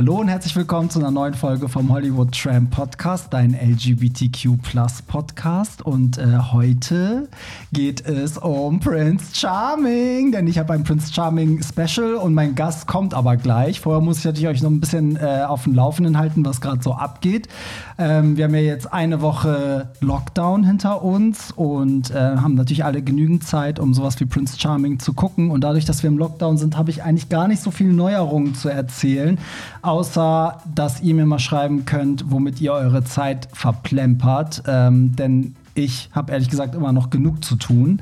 Hallo und herzlich willkommen zu einer neuen Folge vom Hollywood Tram Podcast, dein LGBTQ Podcast. Und äh, heute geht es um Prince Charming, denn ich habe ein Prince Charming Special und mein Gast kommt aber gleich. Vorher muss ich natürlich euch noch ein bisschen äh, auf dem Laufenden halten, was gerade so abgeht. Ähm, wir haben ja jetzt eine Woche Lockdown hinter uns und äh, haben natürlich alle genügend Zeit, um sowas wie Prince Charming zu gucken. Und dadurch, dass wir im Lockdown sind, habe ich eigentlich gar nicht so viele Neuerungen zu erzählen außer dass ihr mir mal schreiben könnt, womit ihr eure Zeit verplempert. Ähm, denn ich habe ehrlich gesagt immer noch genug zu tun.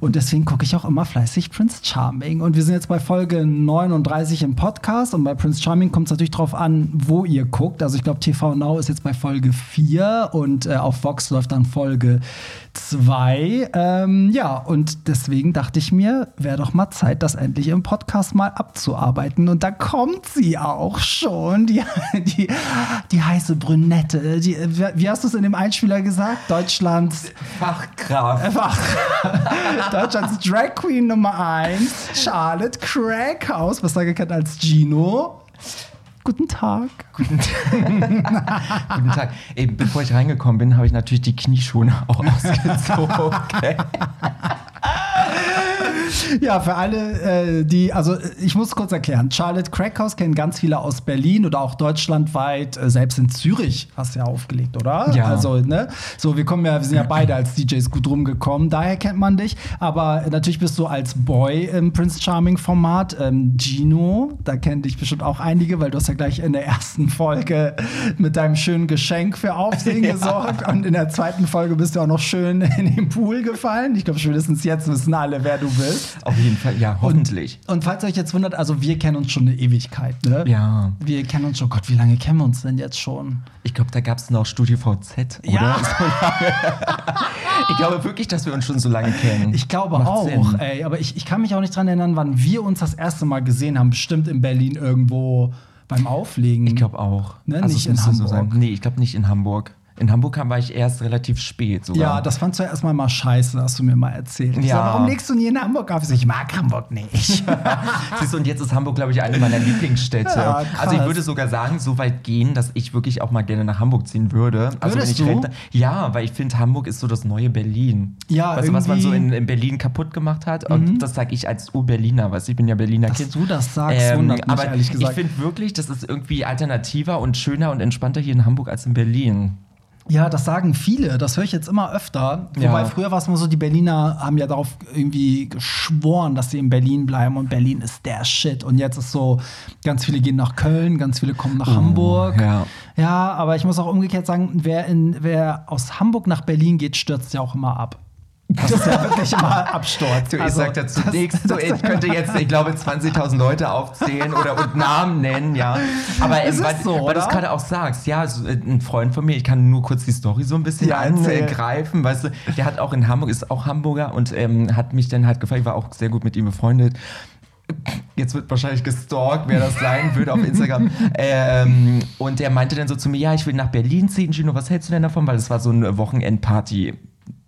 Und deswegen gucke ich auch immer fleißig Prince Charming. Und wir sind jetzt bei Folge 39 im Podcast. Und bei Prince Charming kommt es natürlich darauf an, wo ihr guckt. Also ich glaube, TV Now ist jetzt bei Folge 4 und äh, auf Vox läuft dann Folge 2. Ähm, ja, und deswegen dachte ich mir, wäre doch mal Zeit, das endlich im Podcast mal abzuarbeiten. Und da kommt sie auch schon, die, die, die heiße Brünette. Die, wie hast du es in dem Einspieler gesagt? Deutschlands Fachkraft. Fachkraft. Deutschlands Drag Queen Nummer 1, Charlotte Crackhaus, besser gekannt als Gino. Guten Tag. Guten, Guten Tag. Ey, bevor ich reingekommen bin, habe ich natürlich die Knieschuhe auch ausgezogen. Okay. ja, für alle, äh, die, also ich muss kurz erklären. Charlotte Crackhouse kennen ganz viele aus Berlin oder auch deutschlandweit, äh, selbst in Zürich hast du ja aufgelegt, oder? Ja. Also, ne? So, wir kommen ja, wir sind ja beide als DJs gut rumgekommen, daher kennt man dich. Aber natürlich bist du als Boy im Prince Charming Format. Ähm, Gino, da kennen dich bestimmt auch einige, weil du hast ja gleich in der ersten Folge mit deinem schönen Geschenk für Aufsehen ja. gesorgt. Und in der zweiten Folge bist du auch noch schön in den Pool gefallen. Ich glaube, spätestens jetzt wissen alle, wer du bist. Auf jeden Fall, ja, hoffentlich. Und, und, falls ihr euch jetzt wundert, also wir kennen uns schon eine Ewigkeit, ne? Ja. Wir kennen uns schon, Gott, wie lange kennen wir uns denn jetzt schon? Ich glaube, da gab es noch Studio VZ, oder? Ja. ich glaube wirklich, dass wir uns schon so lange kennen. Ich glaube Macht auch, Sinn. ey. Aber ich, ich kann mich auch nicht dran erinnern, wann wir uns das erste Mal gesehen haben. Bestimmt in Berlin irgendwo beim Auflegen. Ich glaube auch. Ne? Also nicht in Hamburg. So nee, ich glaube nicht in Hamburg. In Hamburg war ich erst relativ spät. Sogar. Ja, das fandst du ja erstmal mal scheiße, hast du mir mal erzählt. Ich ja. Sag, warum legst du nie in Hamburg auf? Ich mag Hamburg nicht. Siehst du, und jetzt ist Hamburg, glaube ich, eine meiner Lieblingsstädte. Ja, also ich würde sogar sagen, so weit gehen, dass ich wirklich auch mal gerne nach Hamburg ziehen würde. Also Würdest ich du? Rente, ja, weil ich finde, Hamburg ist so das neue Berlin. Ja, weißt du, was man so in, in, Berlin kaputt gemacht hat? Und mhm. das sage ich als Ur-Berliner, weißt du, ich bin ja Berliner dass Kind. du das sagst, ähm, wundert mich, aber ehrlich gesagt. Ich finde wirklich, das ist irgendwie alternativer und schöner und entspannter hier in Hamburg als in Berlin. Ja, das sagen viele. Das höre ich jetzt immer öfter. Wobei Ja. früher war es immer so, die Berliner haben ja darauf irgendwie geschworen, dass sie in Berlin bleiben und Berlin ist der Shit. Und jetzt ist so, ganz viele gehen nach Köln, ganz viele kommen nach Hamburg. Oh, ja. ja, aber ich muss auch umgekehrt sagen, wer, in, wer aus Hamburg nach Berlin geht, stürzt ja auch immer ab. Das ist ja wirklich immer Absturz. Du, ich Also, sag dazu das- nichts. So, ich könnte jetzt, ich glaube, 20.000 Leute aufzählen oder und Namen nennen, ja. Aber Es ähm, ist weil, so, weil du es gerade auch sagst, ja, so, äh, ein Freund von mir, ich kann nur kurz die Story so ein bisschen Ja, angreifen, weißt du, der hat auch in Hamburg, ist auch Hamburger und ähm, hat mich dann halt gefragt, ich war auch sehr gut mit ihm befreundet. Jetzt wird wahrscheinlich gestalkt, wer das sein würde auf Instagram. ähm, und der meinte dann so zu mir, ja, ich will nach Berlin ziehen. Gino, was hältst du denn davon? Weil es war so eine Wochenendparty.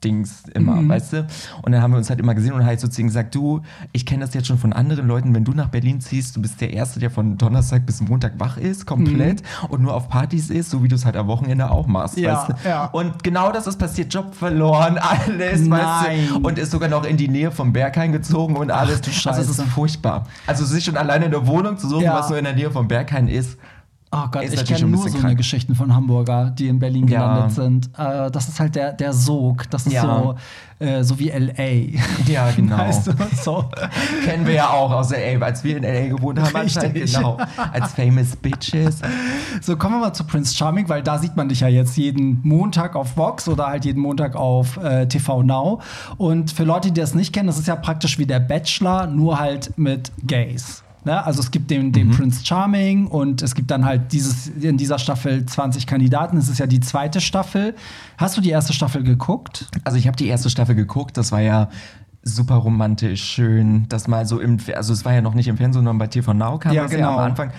Dings immer, Mhm. weißt du? Und dann haben wir uns halt immer gesehen und halt so zu ihm gesagt, du, ich kenne das jetzt schon von anderen Leuten, wenn du nach Berlin ziehst, du bist der Erste, der von Donnerstag bis Montag wach ist, komplett, und nur auf Partys ist, so wie du es halt am Wochenende auch machst, Mhm. Ja, weißt du? ja. Und genau das ist passiert, Job verloren, alles, weißt Nein. du? Und ist sogar noch in die Nähe vom Berghain gezogen und alles. du Also es Scheiße. ist furchtbar. Also sich schon alleine eine Wohnung zu suchen, Ja. was nur in der Nähe vom Berghain ist, Oh Gott, Ist ich kenne nur so eine. Geschichten von Hamburger, die in Berlin Ja. gelandet sind. Äh, das ist halt der, der Sog. Das ist Ja. so, äh, so wie L.A. Ja, genau. Weißt du, so. kennen wir ja auch aus LA, als wir in LA gewohnt haben, Richtig. genau, als famous bitches. so, kommen wir mal zu Prince Charming, weil da sieht man dich ja jetzt jeden Montag auf Vox oder halt jeden Montag auf äh, TV Now. Und für Leute, die das nicht kennen, das ist ja praktisch wie der Bachelor, nur halt mit Gays. Ne? Also es gibt den, den Prince Charming und es gibt dann halt dieses, in dieser Staffel 20 Kandidaten. Es ist ja die zweite Staffel. Hast du die erste Staffel geguckt? Also ich habe die erste Staffel geguckt, das war ja super romantisch, schön, das mal so im, also es war ja noch nicht im Fernsehen, sondern bei TV Now kam Ja, das genau. ja am Anfang.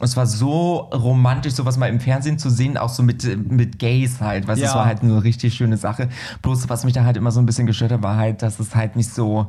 es war so romantisch, sowas mal im Fernsehen zu sehen, auch so mit, mit Gays halt. Weißt Ja. es war halt eine richtig schöne Sache. Bloß, was mich da halt immer so ein bisschen gestört hat, war halt, dass es halt nicht so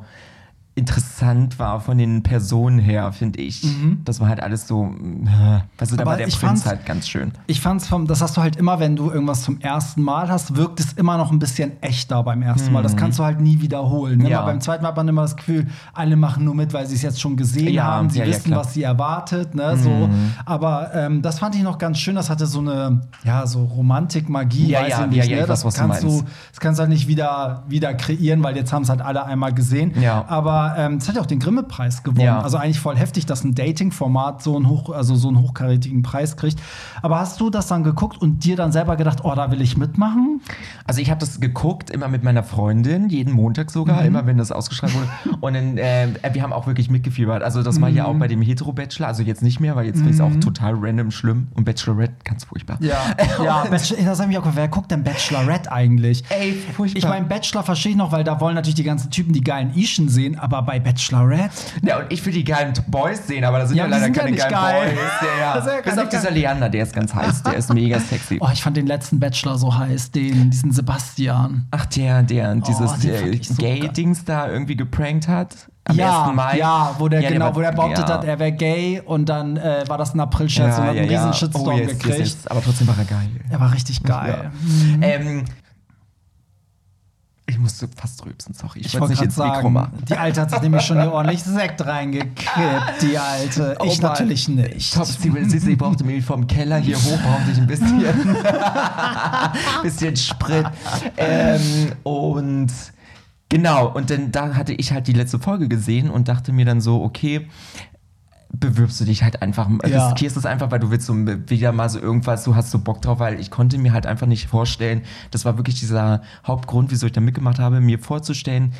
interessant war von den Personen her, finde ich. Das war halt alles so, du, da Aber war der ich Prinz halt ganz schön. Ich fand's vom, das hast du halt immer, wenn du irgendwas zum ersten Mal hast, wirkt es immer noch ein bisschen echter beim ersten Mal. Das kannst du halt nie wiederholen. Ne? Mhm. Ja. Aber beim zweiten Mal hat man immer das Gefühl, alle machen nur mit, weil sie es jetzt schon gesehen Ja, haben, sie ja, wissen. Mhm. was sie erwartet. Ne? So. Aber ähm, das fand ich noch ganz schön. Das hatte so eine, ja, so Romantik, Magie, Ja, weiß ja, ich nicht. ne? das weiß, was du kannst du, meinst. das kannst du halt nicht wieder, wieder kreieren, weil jetzt haben es halt alle einmal gesehen. Ja. Aber ähm, es hat ja auch den Grimme-Preis gewonnen. Ja. Also eigentlich voll heftig, dass ein Dating-Format so einen hoch, also so einen hochkarätigen Preis kriegt. Aber hast du das dann geguckt und dir dann selber gedacht, oh, da will ich mitmachen? Also ich habe das geguckt, immer mit meiner Freundin, jeden Montag sogar, Mhm. immer wenn das ausgestrahlt wurde. Und dann, äh, wir haben auch wirklich mitgefiebert. Also das war ja Mhm. auch bei dem Hetero-Bachelor, also jetzt nicht mehr, weil jetzt finde ich es auch total random schlimm. Und Bachelorette, ganz furchtbar. Ja, ja Bachelor, das habe ich auch gefragt. Wer guckt denn Bachelorette eigentlich? Ey, furchtbar. Ich meine, Bachelor verstehe ich noch, weil da wollen natürlich die ganzen Typen die geilen Ischen sehen, aber bei Bachelorette. Ja, und ich will die geilen Boys sehen, aber da sind Ja, ja, leider sind ja keine nicht geilen geil. Boys. Ja, Das ist ja ja. Bis auf dieser. Leander, der ist ganz heiß, der ist mega sexy. Oh, ich fand den letzten Bachelor so heiß, den, diesen Sebastian. Ach, der, der dieses fand äh, ich so Gay-Dings da irgendwie geprankt hat. Am ja, 1. Mai. ja, wo der genau, war- wo der behauptet ja. hat, er wäre gay und dann äh, war das ein April-Scherz und hat einen riesen Shitstorm oh, yes, gekriegt. Yes, yes. Aber trotzdem war er geil. Er war richtig geil. Ja. Ähm, ich musste fast rülpsen, sorry. Ich, Ich wollte nicht ins Mikro sagen, machen. die Alte hat sich nämlich schon hier ordentlich Sekt reingekippt, die Alte. Oh ich Mann. natürlich nicht. Top, sie, sie, sie brauchte mich vom Keller hier hoch, brauchte ich ein bisschen, bisschen Sprit. Ähm, und genau, und dann da hatte ich halt die letzte Folge gesehen und dachte mir dann so, okay, bewirbst du dich halt einfach, Ja. riskierst es einfach, weil du willst so wieder mal so irgendwas, du hast so Bock drauf, weil ich konnte mir halt einfach nicht vorstellen, das war wirklich dieser Hauptgrund, wieso ich da mitgemacht habe, mir vorzustellen,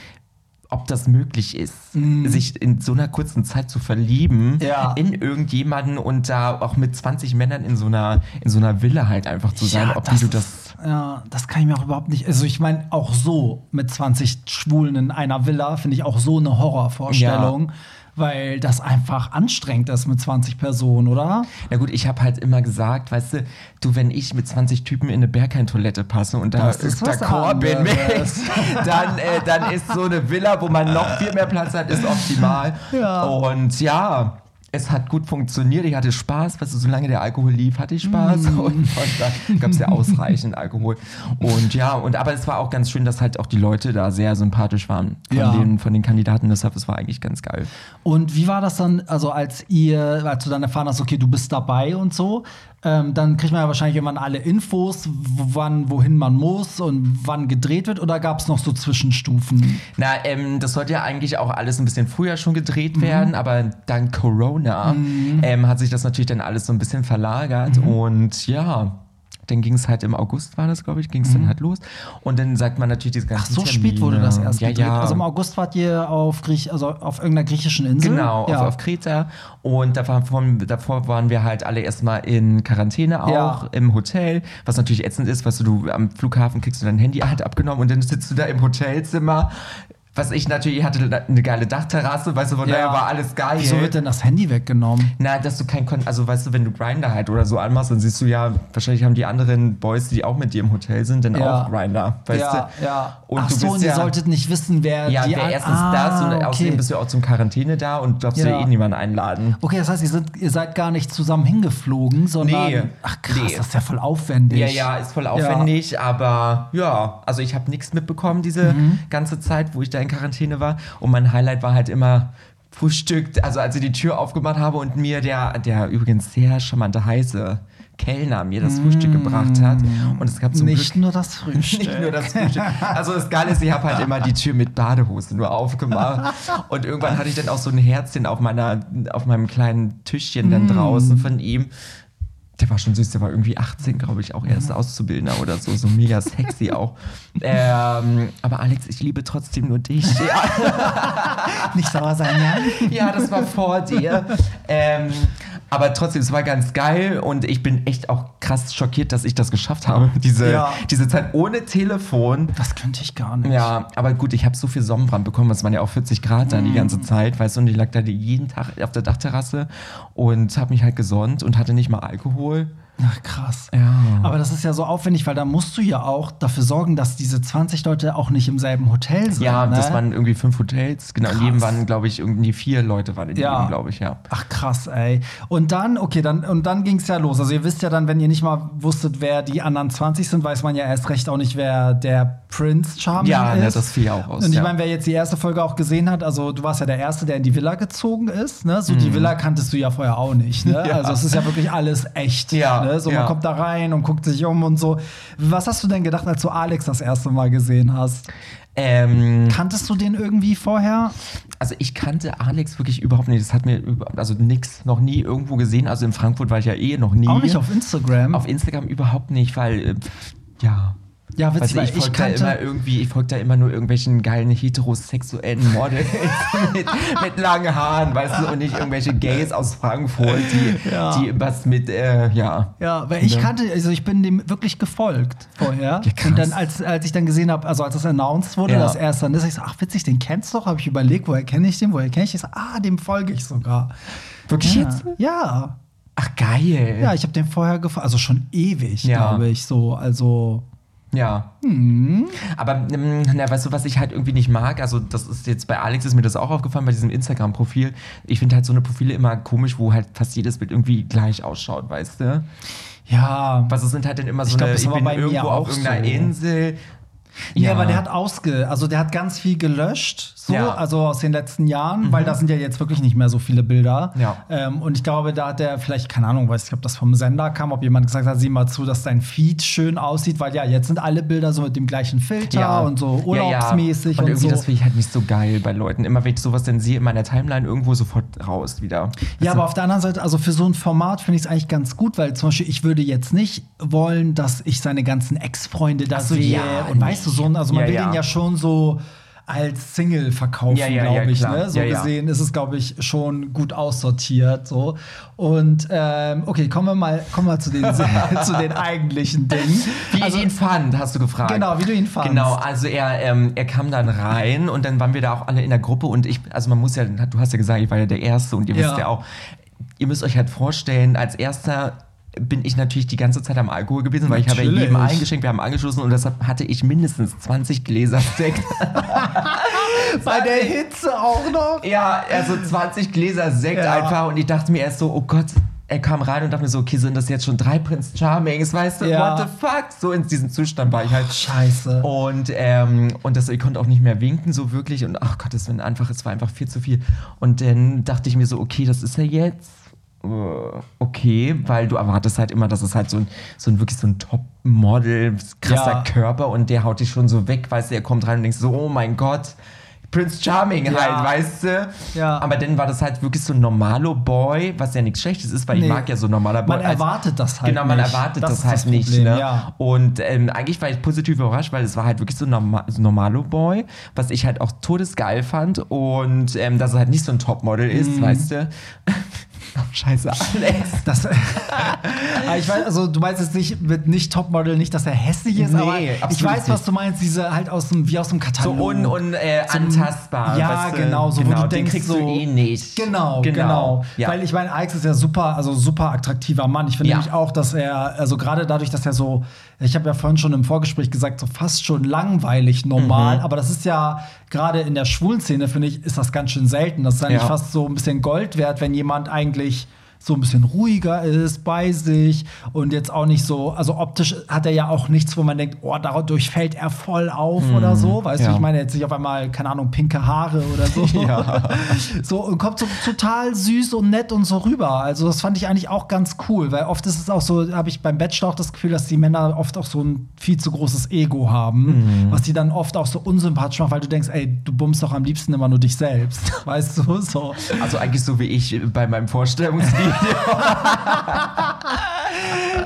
ob das möglich ist, sich in so einer kurzen Zeit zu verlieben. Ja. in irgendjemanden und da auch mit 20 Männern in so einer, in so einer Villa halt einfach zu sein, ob wie du das. Ja, das kann ich mir auch überhaupt nicht. Also, ich meine, auch so mit 20 Schwulen in einer Villa finde ich auch so eine Horrorvorstellung, weil das einfach anstrengend ist mit 20 Personen, oder? Na gut, ich habe halt immer gesagt, weißt du, du, wenn ich mit 20 Typen in eine Berghain-Toilette passe und da Das ist d'accord bin mit, dann, äh, dann ist so eine Villa, wo man noch viel mehr Platz hat, ist optimal. Ja. Und ja. Es hat gut funktioniert, ich hatte Spaß, weißt du, solange der Alkohol lief, hatte ich Spaß Mm. und von da gab es ja ausreichend Alkohol. Und ja, und aber es war auch ganz schön, dass halt auch die Leute da sehr sympathisch waren von, Ja. den, von den Kandidaten, deshalb, es war eigentlich ganz geil. Und wie war das dann, also als ihr, als du dann erfahren hast, okay, du bist dabei und so, ähm, dann kriegt man ja wahrscheinlich irgendwann alle Infos, wann, wohin man muss und wann gedreht wird, oder gab es noch so Zwischenstufen? Na, ähm, das sollte ja eigentlich auch alles ein bisschen früher schon gedreht werden, aber dank Corona ähm, hat sich das natürlich dann alles so ein bisschen verlagert und ja. Dann ging es halt im August, war das, glaube ich, ging es dann halt los. Und dann sagt man natürlich diese Ach, ganzen so spät wurde das erst ja, gedreht. Ja, Also im August wart ihr auf, Griech also auf irgendeiner griechischen Insel? Genau, ja. auf, auf Kreta. Und davor, davor waren wir halt alle erstmal in Quarantäne auch, im Hotel, was natürlich ätzend ist, weißt du, du am Flughafen kriegst du dein Handy halt abgenommen und dann sitzt du da im Hotelzimmer. Was ich natürlich, ich hatte eine geile Dachterrasse, weißt du, von daher war alles geil. Wieso wird denn das Handy weggenommen? Na, dass du kein Kon also weißt du, wenn du Grinder halt oder so anmachst, dann siehst du ja, wahrscheinlich haben die anderen Boys, die auch mit dir im Hotel sind, dann Ja. auch Grinder, weißt ja, du? ja. Und Ach so, und ihr ja, solltet nicht wissen, wer ja, die an- erstens ah, das und außerdem okay. bist du auch zum Quarantäne da und darfst Ja. ja eh niemanden einladen. Okay, das heißt, ihr, sind, ihr seid gar nicht zusammen hingeflogen, sondern. Nee. Ach krass, Nee. das ist ja voll aufwendig. Ja, ja, ist voll aufwendig, aber ja, also ich habe nichts mitbekommen diese Mhm. ganze Zeit, wo ich da in Quarantäne war. Und mein Highlight war halt immer Frühstück, also als ich die Tür aufgemacht habe und mir der, der übrigens sehr charmante heiße Kellner mir das Frühstück gebracht hat. Und es gab zum Mm. Nicht Glück nur das Frühstück. nicht nur das Frühstück. Also das Geile ist, ich habe halt immer die Tür mit Badehose nur aufgemacht. Und irgendwann hatte ich dann auch so ein Herzchen auf meiner, auf meinem kleinen Tischchen Mm. dann draußen von ihm. Der war schon süß, der war irgendwie 18, glaube ich, auch erst Auszubildender oder so, so mega sexy auch. Ähm, aber Alex, ich liebe trotzdem nur dich. Ja, Nicht sauer sein, ja? ja das war vor dir. Ähm, Aber trotzdem, es war ganz geil und ich bin echt auch krass schockiert, dass ich das geschafft habe. Diese, Ja. diese Zeit ohne Telefon. Das könnte ich gar nicht. Ja, aber gut, ich habe so viel Sonnenbrand bekommen, es waren ja auch 40 Grad dann die Mhm. ganze Zeit, weißt du, und ich lag da jeden Tag auf der Dachterrasse und habe mich halt gesonnt und hatte nicht mal Alkohol. Ach, krass. Ja. Aber das ist ja so aufwendig, weil da musst du ja auch dafür sorgen, dass diese 20 Leute auch nicht im selben Hotel sind. Ja, ne? das waren irgendwie fünf Hotels, genau, in Krass. jedem waren, glaube ich, irgendwie vier Leute waren in Ja. jedem, glaube ich, ja. Ach krass, ey. Und dann, okay, dann und dann ging es ja los. Also ihr wisst ja dann, wenn ihr nicht mal wusstet, wer die anderen 20 sind, weiß man ja erst recht auch nicht, wer der Prince Charming Ja, ist. ne, das fiel auch aus, Und ich ja. meine, wer jetzt die erste Folge auch gesehen hat, also du warst ja der Erste, der in die Villa gezogen ist. Ne? So die Villa kanntest du ja vorher auch nicht. Ne? Mhm. Ja. Also es ist ja wirklich alles echt. Ja, Ne? So ja. man kommt da rein und guckt sich um und so. Was hast du denn gedacht, als du Alex das erste Mal gesehen hast? Ähm, Kanntest du den irgendwie vorher? also ich kannte Alex wirklich überhaupt nicht. Das hat mir also nix, noch nie irgendwo gesehen. Also in Frankfurt war ich ja eh noch nie. Auch nicht auf Instagram. Auf Instagram überhaupt nicht, weil äh, ja. Ja, witzig, Also weil ich ich folge da immer irgendwie, ich folge da immer nur irgendwelchen geilen heterosexuellen Models mit, mit langen Haaren, weißt du, und nicht irgendwelche Gays aus Frankfurt, die, Ja. die was mit, äh, ja. Ja, weil ich Ne? kannte, also ich bin dem wirklich gefolgt vorher. Ja, und dann, als, als ich dann gesehen habe, also als das announced wurde, Ja. dass er es dann ist, ich so, ach witzig, den kennst du doch, habe ich überlegt, woher kenne ich den, woher kenne ich den? Ah, dem folge ich sogar. Wirklich ja. jetzt? Ja. Ach, geil. Ja, ich habe den vorher gefolgt, also schon ewig, glaube ich, so, also. Ja. Hm. Aber, ähm, na, weißt du, was ich halt irgendwie nicht mag? Also, das ist jetzt bei Alex ist mir das auch aufgefallen, bei diesem Instagram-Profil. Ich finde halt so eine Profile immer komisch, wo halt fast jedes Bild irgendwie gleich ausschaut, weißt du? Ja. Was es sind halt dann immer so Ich glaub, eine, ich bin bei mir irgendwo auf auch irgendeiner so. Insel. Ja, aber der hat ausge, also der hat ganz viel gelöscht, so, Ja. also aus den letzten Jahren, weil da sind ja jetzt wirklich nicht mehr so viele Bilder. Ja. Ähm, und ich glaube, da hat der vielleicht, keine Ahnung, weiß ich, ob das vom Sender kam, ob jemand gesagt hat, sieh mal zu, dass dein Feed schön aussieht, weil ja, jetzt sind alle Bilder so mit dem gleichen Filter und so urlaubsmäßig ja, ja. und, und, irgendwie so. das finde ich halt nicht so geil bei Leuten. Immer wenn ich sowas dann sehe in meiner Timeline irgendwo sofort raus wieder. Ja, aber auf der anderen Seite, also für so ein Format finde ich es eigentlich ganz gut, weil zum Beispiel ich würde jetzt nicht wollen, dass ich seine ganzen Ex-Freunde da so, sehe. ja, und weißt du, so, ein- also man Ja, will ja. den ja schon so als Single verkaufen, Ja, glaube ich. Ne? So gesehen ist es, glaube ich, schon gut aussortiert. So. Und ähm, okay, kommen wir mal, kommen wir zu den, zu den eigentlichen Dingen. Wie Also- ich ihn fand, hast du gefragt. Genau, wie du ihn fandst. Genau, also er, ähm, er kam dann rein und dann waren wir da auch alle in der Gruppe und ich, also man muss ja, du hast ja gesagt, ich war ja der Erste und ihr wisst ja auch, ihr müsst euch halt vorstellen, als Erster bin ich natürlich die ganze Zeit am Alkohol gewesen, weil ich habe ja Natürlich. jedem eingeschenkt, wir haben angeschlossen und deshalb hatte ich mindestens 20 Gläser Sekt. Bei der Hitze auch noch. ja, also 20 Gläser Sekt Ja. einfach und ich dachte mir erst so, oh Gott, er kam rein und dachte mir so, okay, sind das jetzt schon drei Prince Charmings, weißt du, Ja. what the fuck? So in diesem Zustand war ich halt. Scheiße. Und, ähm, und das, ich konnte auch nicht mehr winken, so wirklich. Und ach Gott, es war einfach, es war einfach viel zu viel. Und dann dachte ich mir so, okay, das ist er jetzt. Äh, Okay, weil du erwartest halt immer, dass es halt so ein, so ein wirklich so ein Top-Model, krasser Ja. Körper und der haut dich schon so weg, weißt du, er kommt rein und denkst so, oh mein Gott, Prince Charming Ja. halt, weißt du? Ja. Aber dann war das halt wirklich so ein normalo Boy, was ja nichts Schlechtes ist, weil Nee. ich mag ja so normaler Boy. Man erwartet das halt Genau, man nicht. erwartet Das das, halt das nicht. Ne? ja. Und ähm, eigentlich war ich positiv überrascht, weil es war halt wirklich so ein Norma so Normalo Boy, was ich halt auch todesgeil fand. Und ähm, dass er halt nicht so ein Topmodel ist, Mhm. weißt du. Scheiße, Alex. Das, ich weiß, also du meinst jetzt nicht mit nicht Topmodel, nicht, dass er hässlich ist, Nee, aber ich weiß, was nicht. du meinst, diese halt aus dem, wie aus dem So Katalog. un, un, äh, antastbar. Ja, weißt du? genau, so, wo genau, du den denkst, kriegst so, du eh nicht. Genau, genau. Ja. Weil ich meine, Alex ist ja super, also super attraktiver Mann. Ich finde Ja. nämlich auch, dass er, also gerade dadurch, dass er so, ich habe ja vorhin schon im Vorgespräch gesagt, so fast schon langweilig Mhm. normal, aber das ist ja gerade in der schwulen Szene, finde ich, ist das ganz schön selten. Das ist eigentlich Ja. fast so ein bisschen Gold wert, wenn jemand eigentlich so ein bisschen ruhiger ist bei sich und jetzt auch nicht so, also optisch hat er ja auch nichts, wo man denkt, oh, dadurch fällt er voll auf oder so, weißt du, ja. ich meine jetzt nicht auf einmal, keine Ahnung, pinke Haare oder so. Ja. So, und kommt so total süß und nett und so rüber. Also, das fand ich eigentlich auch ganz cool, weil oft ist es auch so, habe ich beim Bachelor auch das Gefühl, dass die Männer oft auch so ein viel zu großes Ego haben, Mhm. was die dann oft auch so unsympathisch macht, weil du denkst, ey, du bummst doch am liebsten immer nur dich selbst. Weißt du, so. Also eigentlich so wie ich bei meinem Vorstellungsvideo.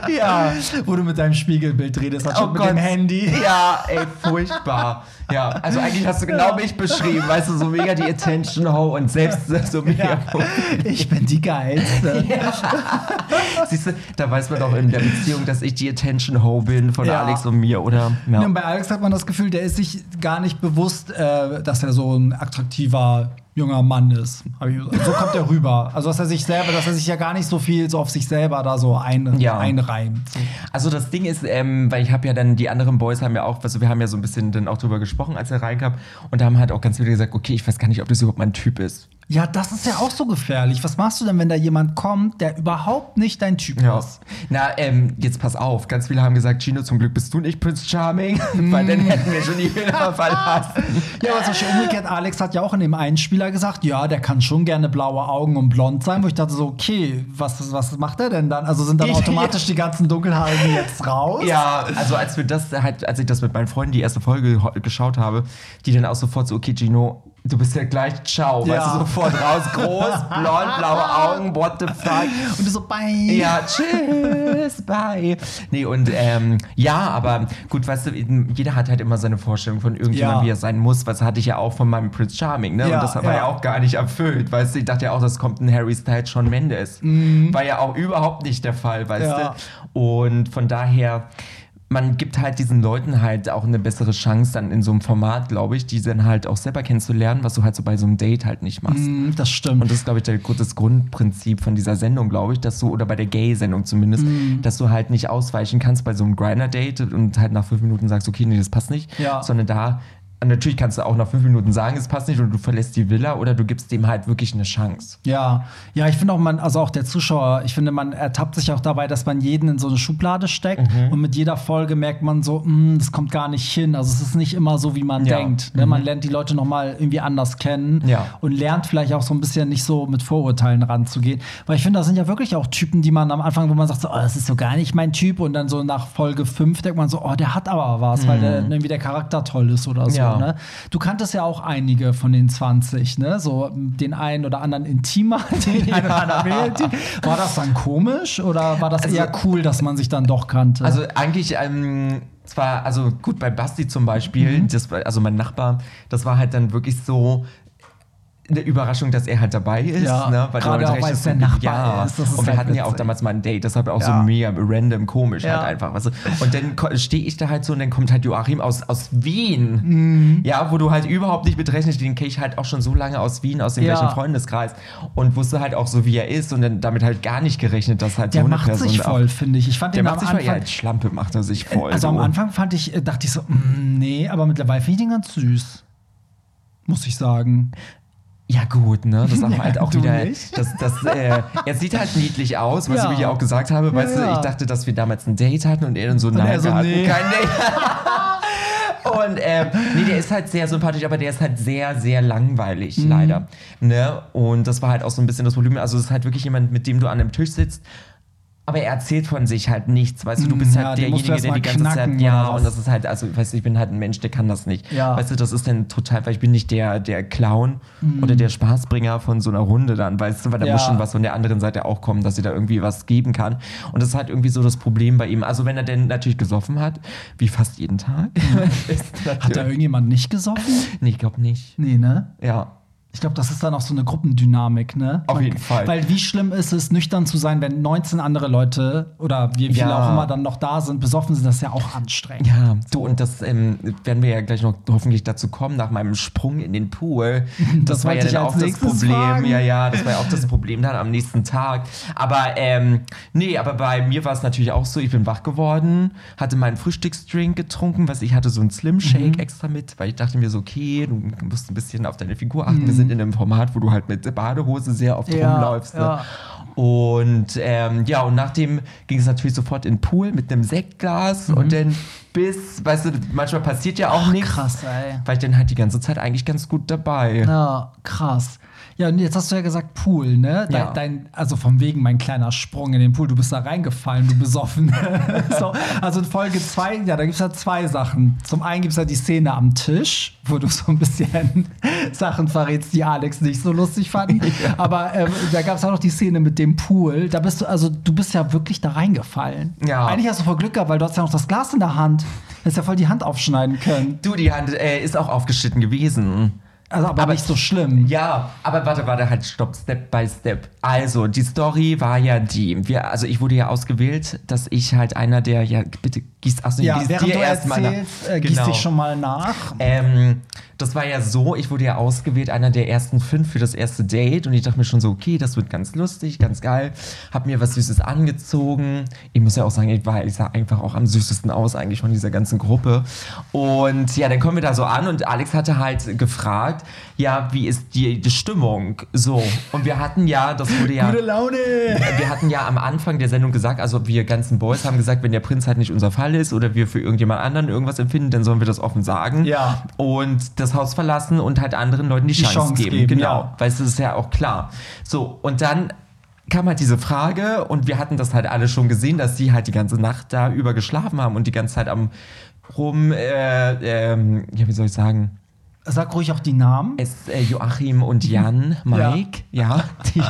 Ja. Wo du mit deinem Spiegelbild redest, anstatt Oh mit Gott. dem Handy. Ja, ey, furchtbar. Ja, also eigentlich hast du genau mich beschrieben, weißt du, so mega die Attention Ho und selbst so mega. Ich bin die Geilste. Siehst du, da weiß man doch in der Beziehung, dass ich die Attention Ho bin von Ja. Alex und mir, oder? Ja. Und bei Alex hat man das Gefühl, der ist sich gar nicht bewusst, äh, dass er so ein attraktiver junger Mann ist. So kommt er rüber. Also dass er sich selber, dass er sich ja gar nicht so viel so auf sich selber da so ein, Ja. einreimt. So. Also das Ding ist, ähm, weil ich habe ja dann, die anderen Boys haben ja auch, also wir haben ja so ein bisschen dann auch drüber gesprochen, als er reinkam und da haben halt auch ganz viele gesagt, okay, ich weiß gar nicht, ob das überhaupt mein Typ ist. Ja, das ist ja auch so gefährlich. Was machst du denn, wenn da jemand kommt, der überhaupt nicht dein Typ ist? Na, ähm, jetzt pass auf. Ganz viele haben gesagt, Gino, zum Glück bist du nicht Prince Charming, weil dann hätten wir schon die Hörer verlassen. Ja, aber zum Beispiel umgekehrt, Alex hat ja auch in dem Einspieler gesagt, ja, der kann schon gerne blaue Augen und blond sein, wo ich dachte so, okay, was, was macht er denn dann? Also sind dann Ja. automatisch die ganzen Dunkelhaarigen jetzt raus? Ja, also als wir das halt, als ich das mit meinen Freunden die erste Folge geschaut habe, die dann auch sofort so, okay, Gino, du bist ja gleich ciao, Ja. weißt du, sofort raus, groß, blond, blaue Augen, what the fuck. Und du so, bye. Ja, tschüss, bye. Nee, und ähm, ja, aber gut, weißt du, jeder hat halt immer seine Vorstellung von irgendjemandem, Ja. wie er sein muss. Was hatte ich ja auch von meinem Prince Charming, ne? Ja, und das war ja. ja. auch gar nicht erfüllt, weißt du. Ich dachte ja auch, das kommt ein Harry Styles Shawn Mendes. War ja auch überhaupt nicht der Fall, weißt Mhm. Du. Und von daher. Man gibt halt diesen Leuten halt auch eine bessere Chance dann in so einem Format, glaube ich, die dann halt auch selber kennenzulernen, was du halt so bei so einem Date halt nicht machst. Mm, Das stimmt. Und das ist, glaube ich, der, das Grundprinzip von dieser Sendung, glaube ich, dass du, oder bei der Gay-Sendung zumindest, Mhm. dass du halt nicht ausweichen kannst bei so einem Grinder-Date und halt nach fünf Minuten sagst, okay, nee, das passt nicht. Ja. Sondern da, natürlich kannst du auch nach fünf Minuten sagen, es passt nicht und du verlässt die Villa oder du gibst dem halt wirklich eine Chance. Ja, ja, ich finde auch, man, also auch der Zuschauer, ich finde, man ertappt sich auch dabei, dass man jeden in so eine Schublade steckt Mhm. und mit jeder Folge merkt man so, "Mm, das kommt gar nicht hin. Also es ist nicht immer so, wie man Ja. denkt. Ne? Man lernt die Leute noch mal irgendwie anders kennen Ja. und lernt vielleicht auch so ein bisschen nicht so mit Vorurteilen ranzugehen. Weil ich finde, das sind ja wirklich auch Typen, die man am Anfang, wo man sagt, so, oh, das ist so gar nicht mein Typ und dann so nach Folge 5 denkt man so, oh, der hat aber was, weil der, irgendwie der Charakter toll ist oder so. Mhm. Ja. Ne? Du kanntest ja auch einige von den 20, ne? So den einen oder anderen intimer, den einen oder anderen mehr intim. War das dann komisch oder war das Also- eher cool, dass man sich dann doch kannte? Also eigentlich, ähm, zwar, also gut, bei Basti zum Beispiel, Mhm. das war, also mein Nachbar, das war halt dann wirklich so eine Überraschung, dass er halt dabei ist. Ja, ne? Weil gerade auch, halt weil es der Nachbar ja. ist, Und wir halt hatten ja auch witzig. damals mal ein Date, deshalb auch Ja. so mega random komisch Ja. halt einfach. Weißt du? Und dann stehe ich da halt so und dann kommt halt Joachim aus, aus Wien. Mhm. Ja, wo du halt überhaupt nicht mitrechnest. Den kenne ich halt auch schon so lange aus Wien, aus dem Ja. gleichen Freundeskreis. Und wusste halt auch so, wie er ist und dann damit halt gar nicht gerechnet, dass halt der so eine macht Person sich da- voll, finde ich. Ich fand Der den macht am sich mal, ja, Anfang, als Schlampe macht er sich voll. also am so. Anfang fand ich, äh, dachte ich so, mm, nee, aber mittlerweile finde ich den ganz süß. Muss ich sagen. Ja, gut, ne? Das war Ja, halt auch wieder. nicht? Das, das, äh, er sieht halt niedlich aus, weißt Ja. ich auch gesagt habe. Weißt Ja, du, ja. ich dachte, dass wir damals ein Date hatten und er dann so, nein, er so, wir hatten nee. kein Date. Und ähm, nee, der ist halt sehr sympathisch, aber der ist halt sehr, sehr langweilig, Mhm. leider. Ne? Und das war halt auch so ein bisschen das Problem. Also, es ist halt wirklich jemand, mit dem du an einem Tisch sitzt. Aber er erzählt von sich halt nichts, weißt du, du bist Ja, halt musst du derjenige, der die ganze Zeit, ja, und das ist halt, also, weißt du, ich bin halt ein Mensch, der kann das nicht. Ja. Weißt du, das ist dann total, weil ich bin nicht der, der Clown oder der Spaßbringer von so einer Runde dann, weißt du, weil da Mhm. Ja. muss schon was von der anderen Seite auch kommen, dass sie da irgendwie was geben kann. Und das ist halt irgendwie so das Problem bei ihm. Also wenn er denn natürlich gesoffen hat, wie fast jeden Tag. ist Hat da irgendjemand nicht gesoffen? nee, ich glaube nicht. Nee, ne? Ja. Ich glaube, das ist dann auch so eine Gruppendynamik, ne? Auf jeden Fall. Weil wie schlimm ist es, nüchtern zu sein, wenn 19 andere Leute oder wie viele Ja. auch immer dann noch da sind, besoffen sind, das ist ja auch anstrengend. Ja, du, und das ähm, werden wir ja gleich noch hoffentlich dazu kommen, nach meinem Sprung in den Pool. Das, Das war ja dann auch das Problem. fragen. Ja, ja, das war ja auch das Problem dann am nächsten Tag. Aber ähm, nee, aber bei mir war es natürlich auch so, ich bin wach geworden, hatte meinen Frühstücksdrink getrunken, was ich hatte so einen Slim Shake extra mit, weil ich dachte mir so, okay, du musst ein bisschen auf deine Figur achten. Wir sind in einem Format, wo du halt mit Badehose sehr oft Ja, rumläufst. Ne? ja. Und ähm, ja, und nachdem ging es natürlich sofort in den Pool mit einem Sektglas und dann bis, weißt du, manchmal passiert ja auch nichts. Krass, ey. War ich dann halt die ganze Zeit eigentlich ganz gut dabei. Ja, krass. Ja, und jetzt hast du ja gesagt Pool, ne? Dein, Ja. dein, also von wegen mein kleiner Sprung in den Pool. Du bist da reingefallen, du besoffen. so, also in Folge zwei, ja, da gibt es ja zwei Sachen. Zum einen gibt es ja die Szene am Tisch, wo du so ein bisschen Sachen verrätst, die Alex nicht so lustig fanden. Aber ähm, da gab es auch noch die Szene mit dem Pool. Da bist du, also du bist ja wirklich da reingefallen. Ja. Eigentlich hast du voll Glück gehabt, weil du hast ja noch das Glas in der Hand. Hättest ja voll die Hand aufschneiden können. Du, die Hand äh, ist auch aufgeschnitten gewesen. Also, aber, Aber- nicht so schlimm. Ja, aber warte, warte, halt, stopp, Step by Step. Also, die Story war ja die, wir, also ich wurde ja ausgewählt, dass ich halt einer der, ja, bitte gieß, achso, Ja, gieß während dir du erst mal nach. äh, gieß Genau. dich schon mal nach. Ähm, das war ja so, ich wurde ja ausgewählt, einer der ersten fünf für das erste Date und ich dachte mir schon so, okay, das wird ganz lustig, ganz geil. Hab mir was Süßes angezogen. Ich muss ja auch sagen, ich war, ich sah einfach auch am süßesten aus eigentlich von dieser ganzen Gruppe. Und ja, dann kommen wir da so an und Alex hatte halt gefragt, ja, wie ist die, die Stimmung? So. Und wir hatten ja, das wurde ja. Laune! Wir hatten ja am Anfang der Sendung gesagt, also wir ganzen Boys haben gesagt, wenn der Prinz halt nicht unser Fall ist oder wir für irgendjemand anderen irgendwas empfinden, dann sollen wir das offen sagen. Ja. Und das Haus verlassen und halt anderen Leuten die, Chance, Chance geben. geben, Genau. ja. Weil es ist ja auch klar. So, und dann kam halt diese Frage und wir hatten das halt alle schon gesehen, dass sie halt die ganze Nacht da über geschlafen haben und die ganze Zeit am rum, äh, ähm, ja, wie soll ich sagen, Sag ruhig auch die Namen. es, äh, Joachim und Jan, Mike, ja, die,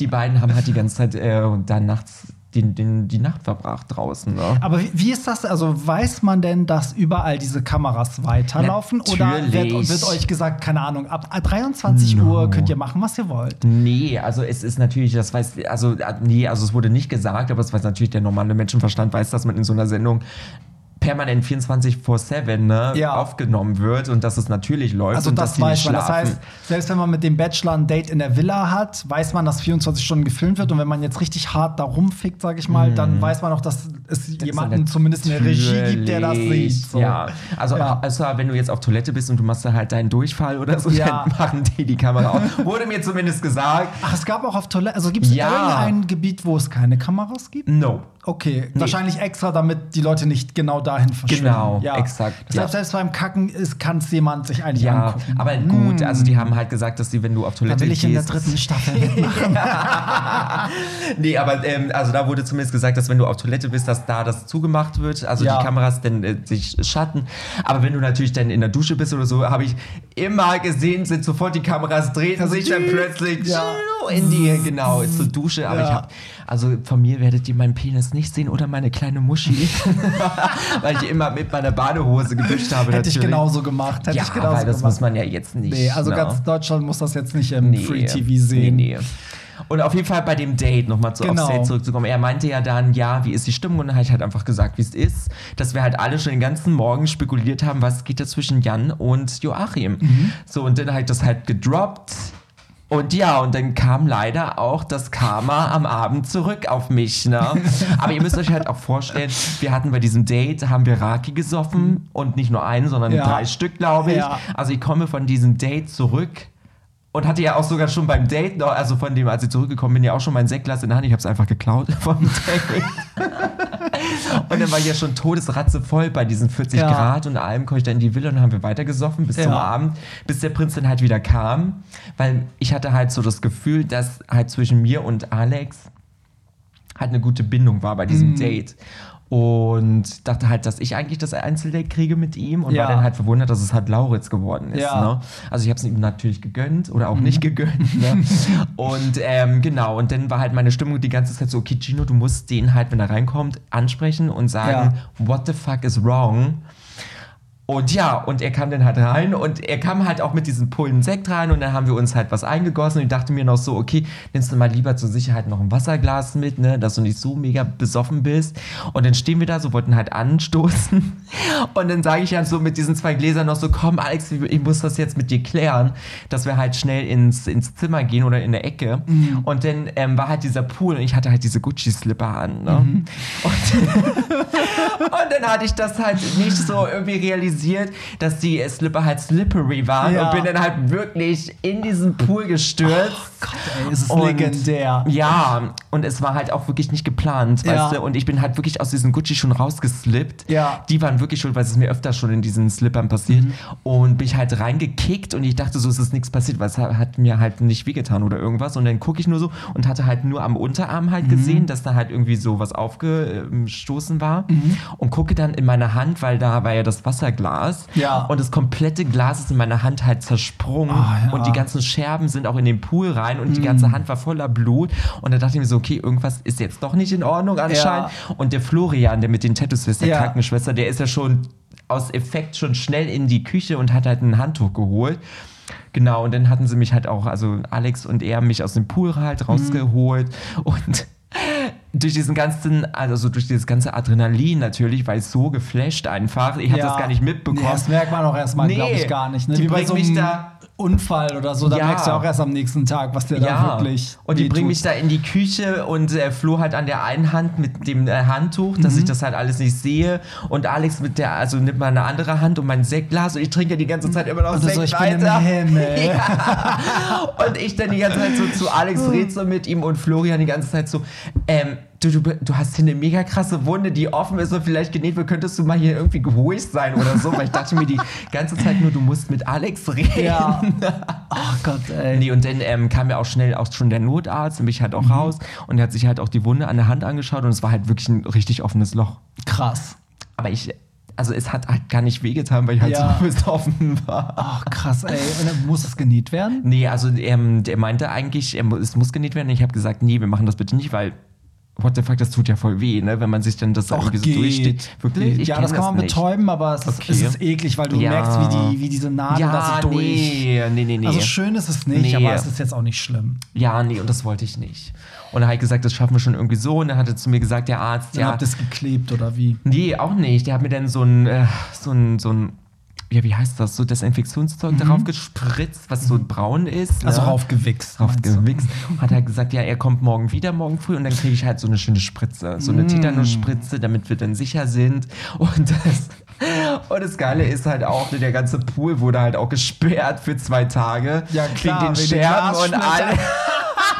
die beiden haben halt die ganze Zeit äh, und dann nachts den, den, die Nacht verbracht draußen. Ne? Aber wie, wie ist das? Also weiß man denn, dass überall diese Kameras weiterlaufen? Oder wird, Natürlich. wird euch gesagt, keine Ahnung, ab 23 Uhr könnt ihr machen, was ihr wollt? Nee, also es ist natürlich, das weiß, also nee, also es wurde nicht gesagt, aber es weiß natürlich der normale Menschenverstand weiß, dass man in so einer Sendung permanent 24-7 ne, Ja. aufgenommen wird und dass es natürlich läuft Also und das dass die nicht weiß man. Das heißt, selbst wenn man mit dem Bachelor ein Date in der Villa hat, weiß man, dass 24 Stunden gefilmt wird. Und wenn man jetzt richtig hart da rumfickt, sag ich mal, dann weiß man auch, dass es jemanden zumindest in der Regie gibt, der das sieht. So. Ja, also, Ja. also wenn du jetzt auf Toilette bist und du machst da halt deinen Durchfall oder so, Ja. dann machen die die Kamera auf. Wurde mir zumindest gesagt. Ach, es gab auch auf Toilette. Also gibt es Ja. irgendein Gebiet, wo es keine Kameras gibt? No. Okay, wahrscheinlich extra, damit die Leute nicht genau dahin verschwinden. Genau, exakt, Deshalb ja. selbst beim Kacken kann es jemand sich eigentlich Ja, angucken. aber gut, also die haben halt gesagt, dass sie, wenn du auf da Toilette will ich in der gehst. dritten Staffel mitmachen. nee, aber ähm, also da wurde zumindest gesagt, dass wenn du auf Toilette bist, dass da das zugemacht wird, also Ja. die Kameras dann äh, sich schatten. Aber wenn du natürlich dann in der Dusche bist oder so, habe ich immer gesehen, sind sofort die Kameras drehen sich dann plötzlich Ja. in die genau zur Dusche. Aber Ja. ich habe also von mir werdet ihr meinen Penis nicht sehen oder meine kleine Muschi, weil ich immer mit meiner Badehose gebüscht habe. Hätte ich genauso gemacht. Hätte ja, ich genauso weil das gemacht. muss man ja jetzt nicht. nee, also ne? ganz Deutschland muss das jetzt nicht im Free TV sehen. Nee, nee. Und auf jeden Fall bei dem Date, nochmal zu, Genau. Date zurückzukommen, er meinte ja dann, ja, wie ist die Stimmung? Und dann habe ich halt einfach gesagt, wie es ist. Dass wir halt alle schon den ganzen Morgen spekuliert haben, was geht da zwischen Jan und Joachim. Mhm. So, und dann habe ich das halt gedroppt. Und ja, und dann kam leider auch das Karma am Abend zurück auf mich. Ne? Aber ihr müsst euch halt auch vorstellen, wir hatten bei diesem Date, haben wir Raki gesoffen und nicht nur einen, sondern Ja. drei Stück, glaube ich. Ja. Also ich komme von diesem Date zurück und hatte ja auch sogar schon beim Date noch, also von dem, als ich zurückgekommen bin, ja auch schon mein Sektglas in der Hand. Ich habe es einfach geklaut vom Date. und dann war ich ja schon todesratze voll bei diesen 40 Ja. Grad und allem. Komme ich dann in die Villa und haben wir weiter gesoffen bis zum Ja. Abend, bis der Prinz dann halt wieder kam. Weil ich hatte halt so das Gefühl, dass halt zwischen mir und Alex halt eine gute Bindung war bei diesem Date. Und dachte halt, dass ich eigentlich das Einzeldate kriege mit ihm und Ja. war dann halt verwundert, dass es halt Lauritz geworden ist. Ja. Mhm. Ne? Also ich habe es ihm natürlich gegönnt oder auch nicht gegönnt. Ne? und ähm, genau, und dann war halt meine Stimmung die ganze Zeit so, okay, Gino, du musst den halt, wenn er reinkommt, ansprechen und sagen, what the fuck is wrong? Und ja, und er kam dann halt rein und er kam halt auch mit diesem Pullen Sekt rein und dann haben wir uns halt was eingegossen und ich dachte mir noch so, okay, nimmst du mal lieber zur Sicherheit noch ein Wasserglas mit, ne, dass du nicht so mega besoffen bist. Und dann stehen wir da, so wollten halt anstoßen und dann sage ich ja so mit diesen zwei Gläsern noch so, komm Alex, ich muss das jetzt mit dir klären, dass wir halt schnell ins, ins Zimmer gehen oder in der Ecke. Und dann ähm, war halt dieser Pool und ich hatte halt diese Gucci-Slipper an, ne. Und, und dann hatte ich das halt nicht so irgendwie realisiert, realisiert, dass die Slipper halt slippery waren Ja. und bin dann halt wirklich in diesen Pool gestürzt. Gott, ey, es ist Und- legendär. Ja, und es war halt auch wirklich nicht geplant, Ja. weißt du? Und ich bin halt wirklich aus diesen Gucci-Schuhen rausgeslippt. Ja. Die waren wirklich schuld, weil es mir öfter schon in diesen Slippern passiert. Mhm. Und bin ich halt reingekickt und ich dachte so, es ist nichts passiert, weil es hat, mir halt nicht wehgetan oder irgendwas. Und dann gucke ich nur so und hatte halt nur am Unterarm halt Mhm. gesehen, dass da halt irgendwie so was aufgestoßen war. Mhm. Und gucke dann in meine Hand, weil da war ja das Wasserglas. Ja. Und das komplette Glas ist in meiner Hand halt zersprungen. Ah, ja. Und die ganzen Scherben sind auch in den Pool rein und die ganze Hand war voller Blut. Und da dachte ich mir so, okay, irgendwas ist jetzt doch nicht in Ordnung anscheinend. Und der Florian, der mit den Tattoos ist, der Ja. Krankenschwester, der ist ja schon aus Effekt schon schnell in die Küche und hat halt ein Handtuch geholt. Genau, und dann hatten sie mich halt auch, also Alex und er, mich aus dem Pool Mhm. halt rausgeholt. Und durch diesen ganzen, also durch dieses ganze Adrenalin natürlich, weil es so geflasht einfach. Ich habe das gar nicht mitbekommen. Nee, das merkt man auch erstmal, Nee, glaube ich, gar nicht. Ne? die Wie bei bringen so mich da- Unfall oder so, da Ja. merkst du auch erst am nächsten Tag, was dir da wirklich Und die bringen mich da in die Küche und äh, Flo halt an der einen Hand mit dem äh, Handtuch, dass Mhm. ich das halt alles nicht sehe. Und Alex mit der, also nimmt mal eine andere Hand und mein Sektglas und ich trinke ja die ganze Zeit immer noch Und du Sekt so, ich bin im weiter. Ja. Und ich dann die ganze Zeit so zu Alex so mit ihm und Florian die ganze Zeit so, ähm, du, du, du hast hier eine mega krasse Wunde, die offen ist und vielleicht genäht wird, könntest du mal hier irgendwie geholt sein oder so, weil ich dachte mir die ganze Zeit nur, du musst mit Alex reden. Ja. Oh Gott, ey. Nee, und dann ähm, kam ja auch schnell auch schon der Notarzt und mich halt auch raus und er hat sich halt auch die Wunde an der Hand angeschaut und es war halt wirklich ein richtig offenes Loch. Krass. Aber ich, also es hat halt gar nicht wehgetan, weil ich halt Ja. so besoffen war. Oh, krass, ey. Und dann muss es genäht werden? Nee, also ähm, der meinte eigentlich, mu- es muss genäht werden. Ich habe gesagt, nee, wir machen das bitte nicht, weil what the fuck, das tut ja voll weh, ne? Wenn man sich dann das Doch, irgendwie so geht. durchsteht. Wirklich? Ich ja, das kann man nicht. betäuben, aber es ist, Okay. es ist eklig, weil du Ja. merkst, wie, die, wie diese Nadel Ja, das so durch. nee, nee, nee, nee. Also schön ist es nicht, Nee. aber es ist jetzt auch nicht schlimm. ja, nee, und das wollte ich nicht. Und habe ich gesagt, das schaffen wir schon irgendwie so. Und dann hat er zu mir gesagt, der Arzt, Dann ja. habt ihr es geklebt oder wie? Nee, auch nicht. Der hat mir dann so ein, äh, so ein, so ein, ja, wie heißt das? So Desinfektionszeug darauf gespritzt, was so braun ist. Mhm. Also ne? raufgewichst. drauf meinst du? gewichst. Hat halt gesagt, ja, er kommt morgen wieder, morgen früh. Und dann kriege ich halt so eine schöne Spritze. So Mm. eine Tetanusspritze, damit wir dann sicher sind. Und das, und das Geile ist halt auch, der ganze Pool wurde halt auch gesperrt für zwei Tage. Ja, klar, Wegen den wegen Scherben und Glassplitter.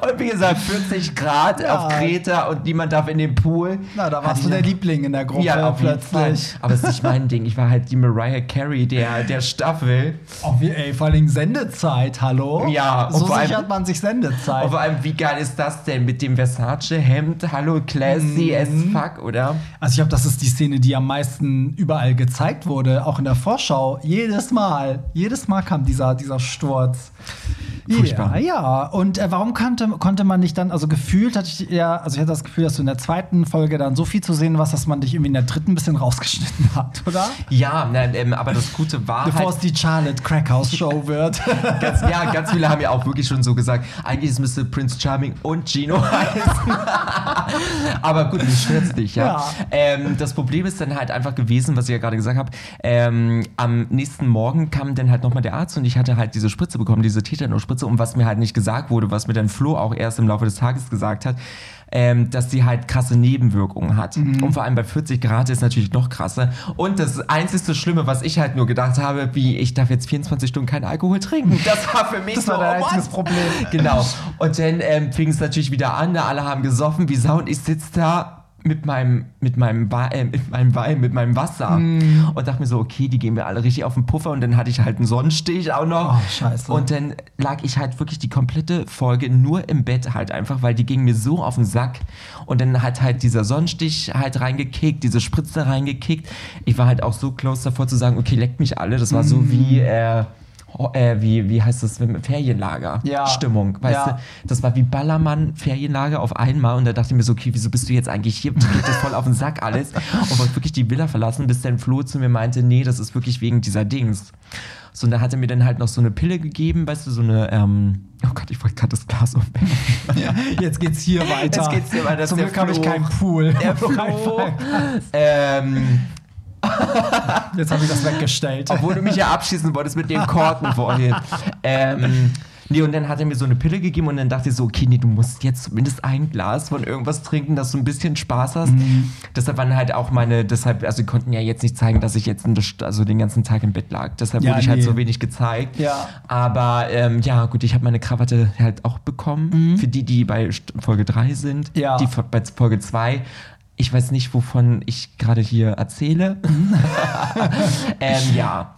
Und wie gesagt, 40 Grad auf Kreta und niemand darf in den Pool. Na, da warst du der ja- Liebling in der Gruppe ja, plötzlich. Aber es ist nicht mein Ding. Ich war halt die Mariah Carey der, der Staffel. Oh, wie, ey, vor allem Sendezeit, hallo? Ja, und So vor allem- sichert man sich Sendezeit. Und vor allem, wie geil ist das denn mit dem Versace-Hemd? Hallo, classy as Mhm. fuck, oder? Also ich glaube, das ist die Szene, die am meisten überall gezeigt wurde, auch in der Vorschau. Jedes Mal, jedes Mal kam dieser, dieser Sturz. Furchtbar. Ja, ja. Und äh, warum konnte, konnte man dich dann, also gefühlt hatte ich ja, also ich hatte das Gefühl, dass du in der zweiten Folge dann so viel zu sehen warst, dass man dich irgendwie in der dritten ein bisschen rausgeschnitten hat, oder? Ja, nein, ähm, aber das Gute war Bevor halt, es die Charlotte Crackhouse Show wird. ganz, ja, ganz viele haben ja auch wirklich schon so gesagt, eigentlich es müsste Prince Charming und Gino heißen. aber gut, mich stört's nicht, ja. Ja. Ähm, das Problem ist dann halt einfach gewesen, was ich ja gerade gesagt habe, ähm, am nächsten Morgen kam dann halt nochmal der Arzt und ich hatte halt diese Spritze bekommen, diese Tetanus-Spritze und was mir halt nicht gesagt wurde, was mir dann Flo auch erst im Laufe des Tages gesagt hat, ähm, dass die halt krasse Nebenwirkungen hat. Mhm. Und vor allem bei 40 Grad ist natürlich noch krasser. Und das einzigste Schlimme, was ich halt nur gedacht habe, wie ich darf jetzt 24 Stunden keinen Alkohol trinken. Das war für mich Das so, war dein oh, einziges? Problem. Genau. Und dann ähm, fing es natürlich wieder an, alle haben gesoffen wie Sau und ich sitze da mit meinem, mit meinem, Wa- äh, mit meinem Wein, mit meinem Wasser Mm. und dachte mir so, okay, die gehen mir alle richtig auf den Puffer und dann hatte ich halt einen Sonnenstich auch noch. Oh, scheiße. Und dann lag ich halt wirklich die komplette Folge nur im Bett halt einfach, weil die ging mir so auf den Sack. Und dann hat halt dieser Sonnenstich halt reingekickt, diese Spritze reingekickt. Ich war halt auch so close davor zu sagen, okay, leckt mich alle. Das war Mm. so wie, äh, äh, wie, wie heißt das, Ferienlager Ja. Stimmung, weißt Ja. du? Das war wie Ballermann Ferienlager auf einmal und da dachte ich mir so, okay, wieso bist du jetzt eigentlich hier? Dir geht das voll auf den Sack alles und wollte wirklich die Villa verlassen, bis dann Flo zu mir meinte, nee, das ist wirklich wegen dieser Dings. So, und da hat er mir dann halt noch so eine Pille gegeben, weißt du, so eine, ähm, oh Gott, ich wollte gerade das Glas umwerfen. Ja, jetzt geht's hier weiter. Jetzt geht's hier weiter, Zum Glück habe ich keinen Pool. Der du Flo, ähm, Jetzt habe ich das weggestellt. obwohl du mich ja abschießen wolltest mit den Korken vorhin. Ähm, Nee, und dann hat er mir so eine Pille gegeben und dann dachte ich so, okay, nee, du musst jetzt zumindest ein Glas von irgendwas trinken, dass du ein bisschen Spaß hast. Mhm. Deshalb waren halt auch meine, deshalb, also die konnten ja jetzt nicht zeigen, dass ich jetzt also den ganzen Tag im Bett lag. Deshalb Ja, wurde ich halt nee. so wenig gezeigt. Ja. Aber ähm, ja, gut, ich habe meine Krawatte halt auch bekommen. Für die, die bei Folge 3 sind. Mhm. Ja. Die bei Folge 2. Ich weiß nicht, wovon ich gerade hier erzähle. ähm, ja,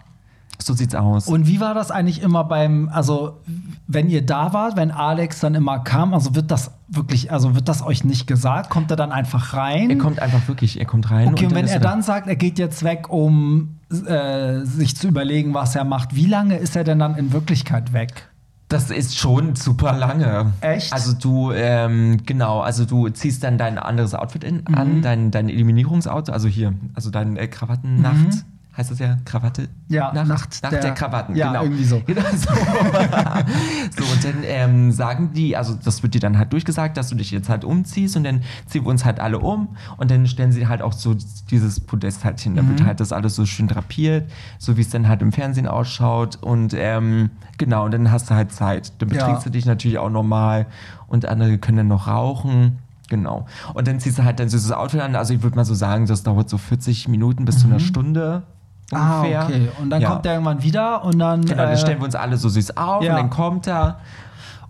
so sieht's aus. Und wie war das eigentlich immer beim, also wenn ihr da wart, wenn Alex dann immer kam, also wird das wirklich, also wird das euch nicht gesagt? Kommt er dann einfach rein? er kommt einfach wirklich, er kommt rein. okay, und wenn ist er dann sagt, er geht jetzt weg, um äh, sich zu überlegen, was er macht, wie lange ist er denn dann in Wirklichkeit weg? Das ist schon super lange. Echt? Also du, ähm, genau, also du ziehst dann dein anderes Outfit in, Mhm. an, dein, dein Eliminierungsauto, also hier, also dein äh, Krawattennacht. Heißt das ja Krawatte? Mhm. Ja, Nacht, Nacht Nacht der- der, Krawatten, ja, genau. irgendwie so. Genau so. so, und dann ähm, sagen die, also das wird dir dann halt durchgesagt, dass du dich jetzt halt umziehst und dann ziehen wir uns halt alle um und dann stellen sie halt auch so dieses Podest halt hin. Da Mhm. wird halt das alles so schön drapiert, so wie es dann halt im Fernsehen ausschaut und ähm, genau, und dann hast du halt Zeit. Dann Ja. betrinkst du dich natürlich auch normal und andere können dann noch rauchen. Genau. Und dann ziehst du halt dein süßes Outfit an. Also ich würde mal so sagen, das dauert so 40 Minuten bis zu einer Stunde ungefähr. Ah, okay. Und dann Ja. kommt er irgendwann wieder und dann. Genau, dann äh, stellen wir uns alle so süß auf ja. und dann kommt er.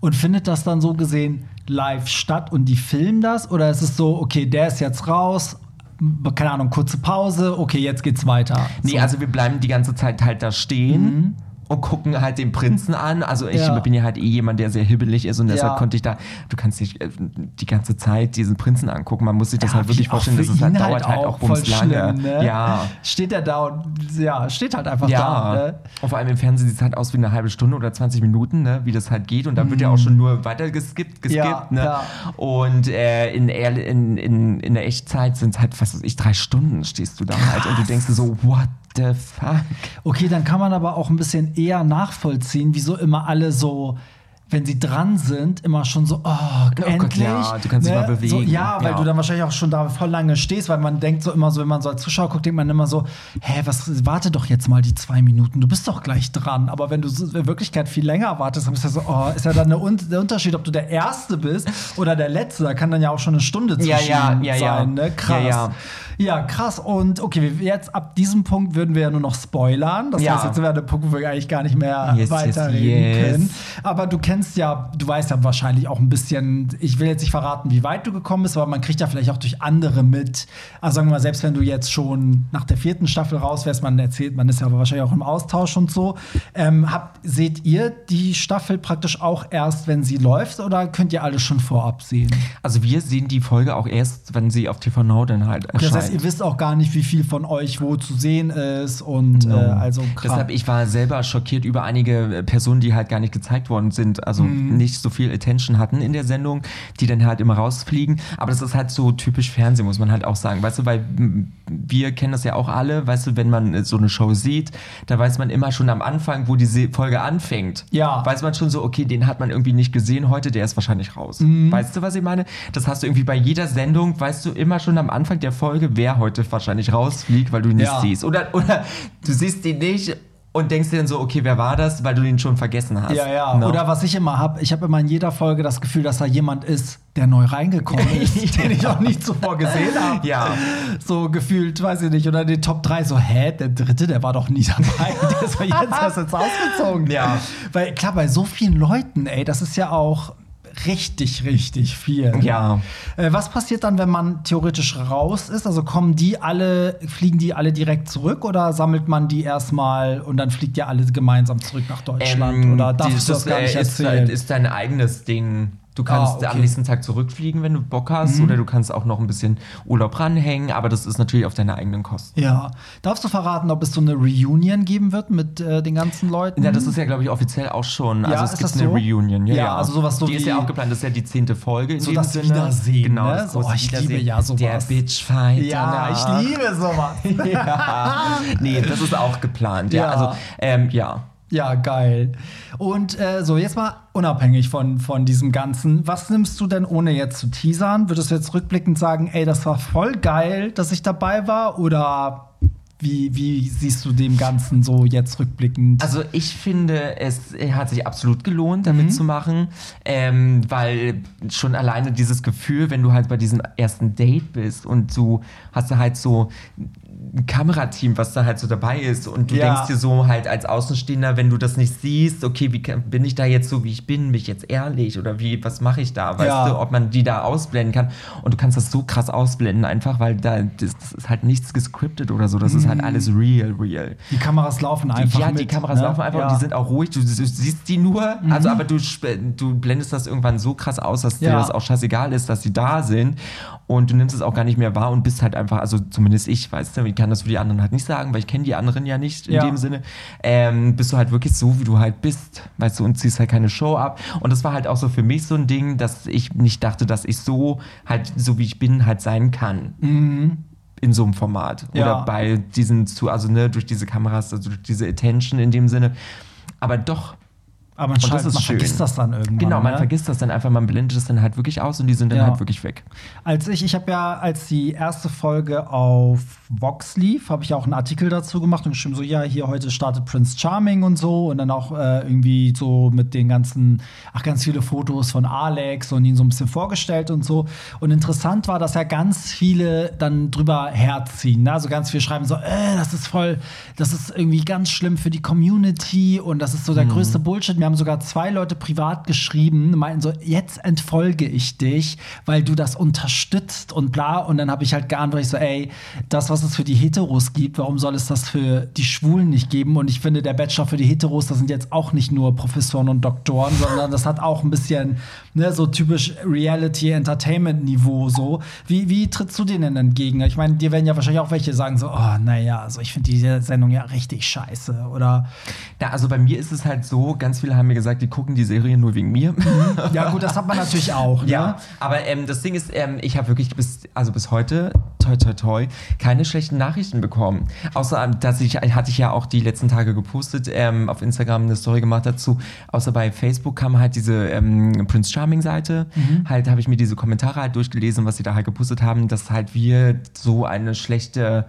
Und findet das dann so gesehen live statt und die filmen das? Oder ist es so, okay, der ist jetzt raus, keine Ahnung, kurze Pause, okay, jetzt geht's weiter? Nee, so. Mhm. also wir bleiben die ganze Zeit halt da stehen. Und gucken halt den Prinzen an. Also ich Ja. bin ja halt eh jemand, der sehr hibbelig ist und deshalb Ja. konnte ich da, du kannst dich äh, die ganze Zeit diesen Prinzen angucken. Man muss sich das Ja, halt wirklich auch vorstellen, dass es halt dauert halt auch voll bums lange. schlimm, ne? Ja. Steht er da und ja, steht halt einfach da. Ne? und vor allem im Fernsehen sieht es halt aus wie eine halbe Stunde oder 20 Minuten, ne, wie das halt geht. Und dann wird ja auch schon nur weiter geskippt, geskippt. Mhm. Ja, ne? Und äh, in, in, in, in der Echtzeit sind es halt, was weiß ich, drei Stunden stehst du da halt. Und du denkst dir so, what the fuck? Okay, dann kann man aber auch ein bisschen eher nachvollziehen, wieso immer alle so. Wenn sie dran sind, immer schon so, oh, Gott, endlich. ne? ja, du kannst dich mal bewegen. So, ja, weil Ja. du dann wahrscheinlich auch schon da voll lange stehst, weil man denkt so immer so, wenn man so als Zuschauer guckt, denkt man immer so, hä, was, warte doch jetzt mal die zwei Minuten, du bist doch gleich dran. Aber wenn du in Wirklichkeit viel länger wartest, dann ist ja so, oh, ist ja dann Un- der Unterschied, ob du der Erste bist oder der Letzte. Da kann dann ja auch schon eine Stunde zwischen Ja, ja, ja, ja. sein, ne? Krass. Ja, krass. Und okay, jetzt ab diesem Punkt würden wir ja nur noch spoilern. Das Ja. heißt, jetzt sind wir an dem Punkt, wo wir eigentlich gar nicht mehr Yes, yes, weiterreden yes. können. Aber du kennst ja, du weißt ja wahrscheinlich auch ein bisschen, ich will jetzt nicht verraten, wie weit du gekommen bist, aber man kriegt ja vielleicht auch durch andere mit. Also sagen wir mal, selbst wenn du jetzt schon nach der vierten Staffel raus wärst, man erzählt, man ist ja aber wahrscheinlich auch im Austausch und so. Ähm, habt, seht ihr die Staffel praktisch auch erst, wenn sie läuft oder könnt ihr alles schon vorab sehen? Also wir sehen die Folge auch erst, wenn sie auf TV Now dann halt erscheint. Das heißt, ihr wisst auch gar nicht, wie viel von euch wo zu sehen ist und äh, also krass. Deshalb, ich war selber schockiert über einige äh, Personen, die halt gar nicht gezeigt worden sind, also Mhm. nicht so viel Attention hatten in der Sendung, die dann halt immer rausfliegen. Aber das ist halt so typisch Fernsehen, muss man halt auch sagen. Weißt du, weil wir kennen das ja auch alle, weißt du, wenn man äh, so eine Show sieht, da weiß man immer schon am Anfang, wo die Se- Folge anfängt. Ja. Weiß man schon so, okay, den hat man irgendwie nicht gesehen heute, der ist wahrscheinlich raus. Mhm. Weißt du, was ich meine? Das hast du irgendwie bei jeder Sendung, weißt du immer schon am Anfang der Folge, wer heute wahrscheinlich rausfliegt, weil du ihn nicht Ja. siehst. Oder, oder du siehst ihn nicht und denkst dir dann so, okay, wer war das, weil du ihn schon vergessen hast. Ja, ja. Ne? Oder was ich immer habe, ich habe immer in jeder Folge das Gefühl, dass da jemand ist, der neu reingekommen ist, den ich auch nicht zuvor gesehen habe. Ja. So gefühlt, weiß ich nicht. Oder den Top 3 so, hä, der dritte, der war doch nie dabei. der ist doch jetzt erst jetzt ausgezogen. Ja. Weil klar, bei so vielen Leuten, ey, das ist ja auch richtig, richtig viel. Ja. Äh, was passiert dann, wenn man theoretisch raus ist? Also kommen die alle, fliegen die alle direkt zurück oder sammelt man die erstmal und dann fliegt ihr alle gemeinsam zurück nach Deutschland? Ähm, oder darfst du das gar nicht äh, ist, erzählen? ist dein eigenes Ding. Du kannst Ah, okay. Mhm. am nächsten Tag zurückfliegen, wenn du Bock hast, oder du kannst auch noch ein bisschen Urlaub ranhängen, aber das ist natürlich auf deine eigenen Kosten. ja. Darfst du verraten, ob es so eine Reunion geben wird mit äh, den ganzen Leuten? Ja, das ist ja, glaube ich, offiziell auch schon. Ja, also es ist gibt das eine so? Reunion. Ja, Ja, ja. also sowas so Die ist ja auch geplant, das ist ja die zehnte Folge. In So das Sinne. Wiedersehen, Genau, ne? das So, große ich liebe ja sowas. Der Bitchfight. ja, ich liebe sowas. ja. Nee, das ist auch geplant. Ja, Ja. also, ähm, ja. Ja, geil. Und äh, so, jetzt mal unabhängig von, von diesem Ganzen, was nimmst du denn, ohne jetzt zu teasern? Würdest du jetzt rückblickend sagen, ey, das war voll geil, dass ich dabei war? Oder Wie, wie siehst du dem Ganzen so jetzt rückblickend? Also ich finde, es hat sich absolut gelohnt, damit Mhm. zu machen, ähm, weil schon alleine dieses Gefühl, wenn du halt bei diesem ersten Date bist und du hast halt so ein Kamerateam, was da halt so dabei ist und du Ja. denkst dir so halt als Außenstehender, wenn du das nicht siehst, okay, wie kann, bin ich da jetzt so, wie ich bin, bin ich jetzt ehrlich oder wie, was mache ich da, weißt Ja. du, ob man die da ausblenden kann und du kannst das so krass ausblenden einfach, weil da, das, das ist halt nichts gescriptet oder so, das ist halt alles real, real. die Kameras laufen einfach. Ja, die mit, Kameras ne? laufen einfach ja. Mhm. und die sind auch ruhig. Du, du siehst die nur, also aber du, du blendest das irgendwann so krass aus, dass dir Ja. das auch scheißegal ist, dass sie da sind und du nimmst es auch gar nicht mehr wahr und bist halt einfach, also zumindest ich, weißt du, kann das für die anderen halt nicht sagen, weil ich kenne die anderen ja nicht in Ja. dem Sinne. Ähm, bist du halt wirklich so, wie du halt bist, weißt du, und ziehst halt keine Show ab. Und das war halt auch so für mich so ein Ding, dass ich nicht dachte, dass ich so halt, so wie ich bin, halt sein kann in so einem Format. Mhm. Ja. Oder bei diesen zu, also ne, durch diese Kameras, also durch diese Attention in dem Sinne. Aber doch. Aber man, das man vergisst das dann irgendwann. Genau, man ne? vergisst das dann einfach, man blendet es dann halt wirklich aus und die sind dann Ja. halt wirklich weg. Als ich, ich habe ja, als die erste Folge auf Vox lief, habe ich ja auch einen Artikel dazu gemacht und geschrieben, so, ja, hier heute startet Prince Charming und so und dann auch äh, irgendwie so mit den ganzen, ach, ganz viele Fotos von Alex und ihn so ein bisschen vorgestellt und so. Und interessant war, dass ja ganz viele dann drüber herziehen. Ne? Also ganz viele schreiben so, äh, das ist voll, das ist irgendwie ganz schlimm für die Community und das ist so der größte Bullshit. Mir haben sogar zwei Leute privat geschrieben, meinten so, jetzt entfolge ich dich, weil du das unterstützt und bla. Und dann habe ich halt geantwortet, ich so, ey, das, was es für die Heteros gibt, warum soll es das für die Schwulen nicht geben? Und ich finde, der Bachelor für die Heteros, das sind jetzt auch nicht nur Professoren und Doktoren, sondern das hat auch ein bisschen, ne, so typisch Reality-Entertainment-Niveau so. Wie, wie trittst du denen entgegen? Ich meine, dir werden ja wahrscheinlich auch welche sagen so, oh, naja, also ich finde diese Sendung ja richtig scheiße. Oder Ja, also bei mir ist es halt so, ganz viele haben mir gesagt, die gucken die Serie nur wegen mir. Ja, gut, das hat man natürlich auch. Ne? Ja, aber ähm, das Ding ist, ähm, ich habe wirklich bis, also bis heute, toi toi toi, keine schlechten Nachrichten bekommen. Außer, ähm, dass ich, hatte ich ja auch die letzten Tage gepostet, ähm, auf Instagram eine Story gemacht dazu. Außer bei Facebook kam halt diese ähm, Prince Charming Seite. Halt habe ich mir diese Kommentare halt durchgelesen, was sie da halt gepostet haben, dass halt wir so eine schlechte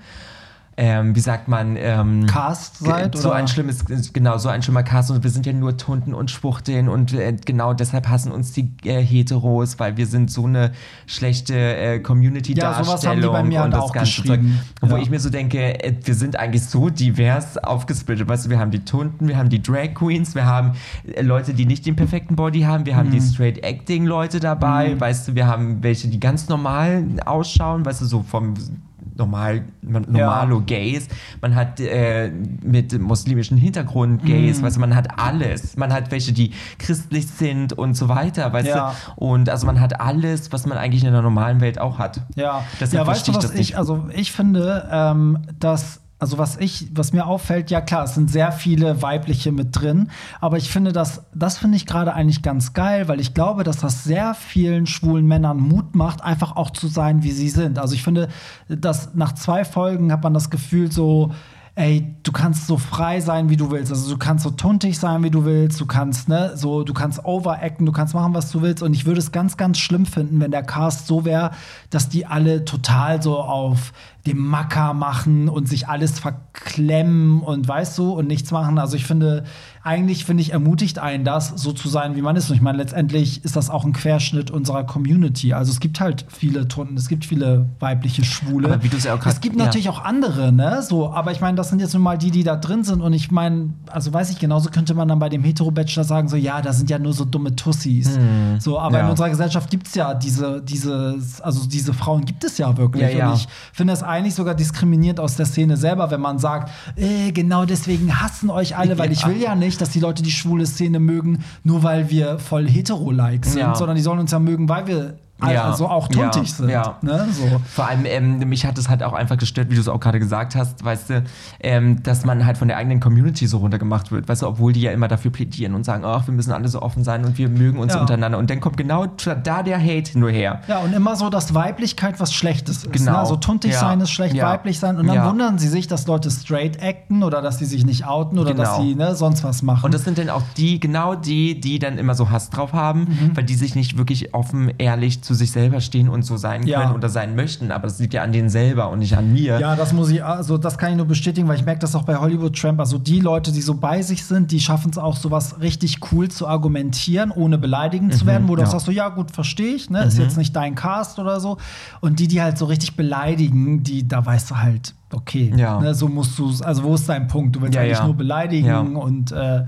ähm, wie sagt man, ähm, Cast seid, so oder? ein schlimmes, genau, so ein schlimmer Cast und wir sind ja nur Tunden und Schwuchteln und äh, genau deshalb hassen uns die äh, Heteros, weil wir sind so eine schlechte äh, Community-Darstellung Ja, sowas haben die bei mir und halt auch ganze geschrieben. Zeug. Wo Ja. ich mir so denke, äh, wir sind eigentlich so divers aufgesplittet, weißt du, wir haben die Tunden, wir haben die Drag Queens, wir haben äh, Leute, die nicht den perfekten Body haben, wir haben Mhm. die Straight Acting Leute dabei, weißt du, wir haben welche, die ganz normal ausschauen, weißt du, so vom normal, man- normalo Gays, man hat äh, mit muslimischem Hintergrund Gays, Mhm. weißt du, man hat alles. Man hat welche, die christlich sind und so weiter, weißt Ja. du. Und also man hat alles, was man eigentlich in der normalen Welt auch hat. Ja, Deshalb ja weißt du, was ich, nicht. also ich finde, ähm, dass, also was ich, was mir auffällt, ja klar, es sind sehr viele weibliche mit drin, aber ich finde das, das finde ich gerade eigentlich ganz geil, weil ich glaube, dass das sehr vielen schwulen Männern Mut macht, einfach auch zu sein, wie sie sind. Also ich finde, dass nach zwei Folgen hat man das Gefühl so, ey, du kannst so frei sein, wie du willst. Also du kannst so tuntig sein, wie du willst. Du kannst, ne, so, du kannst overacten, du kannst machen, was du willst. Und ich würde es ganz, ganz schlimm finden, wenn der Cast so wäre, dass die alle total so auf dem Macker machen und sich alles verklemmen und weißt du und nichts machen. Also ich finde, eigentlich finde ich, ermutigt einen das, so zu sein, wie man ist. Und ich meine, letztendlich ist das auch ein Querschnitt unserer Community. Also es gibt halt viele Tunden, es gibt viele weibliche Schwule. Aber wie es ja auch es gibt ja. natürlich auch andere, ne? So, aber ich meine, das sind jetzt nun mal die, die da drin sind. Und ich meine, also weiß ich, genauso könnte man dann bei dem Hetero-Bachelor sagen, so, ja, da sind ja nur so dumme Tussis. So, aber Hm. Ja. in unserer Gesellschaft gibt es ja diese, diese, also diese Frauen gibt es ja wirklich. Und ich finde das eigentlich sogar diskriminierend aus der Szene selber, wenn man sagt, äh, genau deswegen hassen euch alle, weil ich will ja nicht, dass die Leute die schwule Szene mögen, nur weil wir voll hetero-like sind, Ja. sondern die sollen uns ja mögen, weil wir Ja. also auch tuntig Ja. sind. Ja. Ne? So. Vor allem, ähm, mich hat es halt auch einfach gestört, wie du es auch gerade gesagt hast, weißt du, ähm, dass man halt von der eigenen Community so runtergemacht wird, weißt du, obwohl die ja immer dafür plädieren und sagen, ach, wir müssen alle so offen sein und wir mögen uns Ja. untereinander. Und dann kommt genau da der Hate nur her. Ja, und immer so, dass Weiblichkeit was Schlechtes ist. Genau. Ne? Also tuntig sein ist schlecht, weiblich sein. Und dann wundern sie sich, dass Leute straight acten oder dass sie sich nicht outen oder dass Genau. sie ne, sonst was machen. Und das sind dann auch die, genau die, die dann immer so Hass drauf haben, Mhm. weil die sich nicht wirklich offen, ehrlich zu sich selber stehen und so sein Ja. können oder sein möchten. Aber das liegt ja an denen selber und nicht an mir. Ja, das muss ich, also das kann ich nur bestätigen, weil ich merke das auch bei Hollywood Tramp. Also die Leute, die so bei sich sind, die schaffen es auch, sowas richtig cool zu argumentieren, ohne beleidigend zu werden, wo du ja. auch sagst, so ja gut, verstehe ich, ne? Ist jetzt nicht dein Cast oder so. Und die, die halt so richtig beleidigen, die, da weißt du halt, okay, Ja. ne, so musst du, also wo ist dein Punkt? Du willst Ja, eigentlich ja. nur beleidigen Ja. und äh,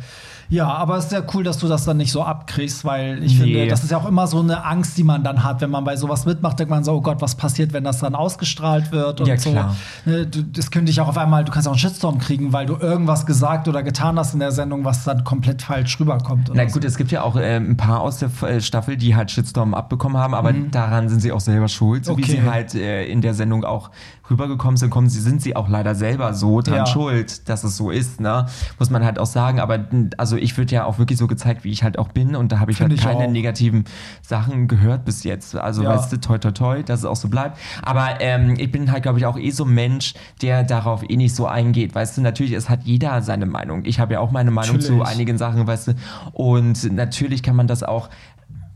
ja, aber es ist sehr cool, dass du das dann nicht so abkriegst, weil ich Nee. finde, das ist ja auch immer so eine Angst, die man dann hat, wenn man bei sowas mitmacht, denkt man so, oh Gott, was passiert, wenn das dann ausgestrahlt wird und Ja, so. klar. Ne, du, das könnte ich auch auf einmal, du kannst auch einen Shitstorm kriegen, weil du irgendwas gesagt oder getan hast in der Sendung, was dann komplett falsch rüberkommt. Na gut, so. es gibt ja auch äh, ein paar aus der äh, Staffel, die halt Shitstorm abbekommen haben, aber daran sind sie auch selber schuld, so wie Mhm. Okay. sie halt äh, in der Sendung auch rübergekommen sind, kommen sie, sind sie auch leider selber so dran Ja. schuld, dass es so ist, ne? Muss man halt auch sagen. Aber also ich würde ja auch wirklich so gezeigt, wie ich halt auch bin und da habe ich Find halt ich keine auch. negativen Sachen gehört bis jetzt. Also Ja. weißt du, toi toi toi, dass es auch so bleibt. Aber ähm, ich bin halt, glaube ich, auch eh so ein Mensch, der darauf eh nicht so eingeht. Weißt du, natürlich, es hat jeder seine Meinung. Ich habe ja auch meine Meinung zu Natürlich. einigen Sachen, weißt du. Und natürlich kann man das auch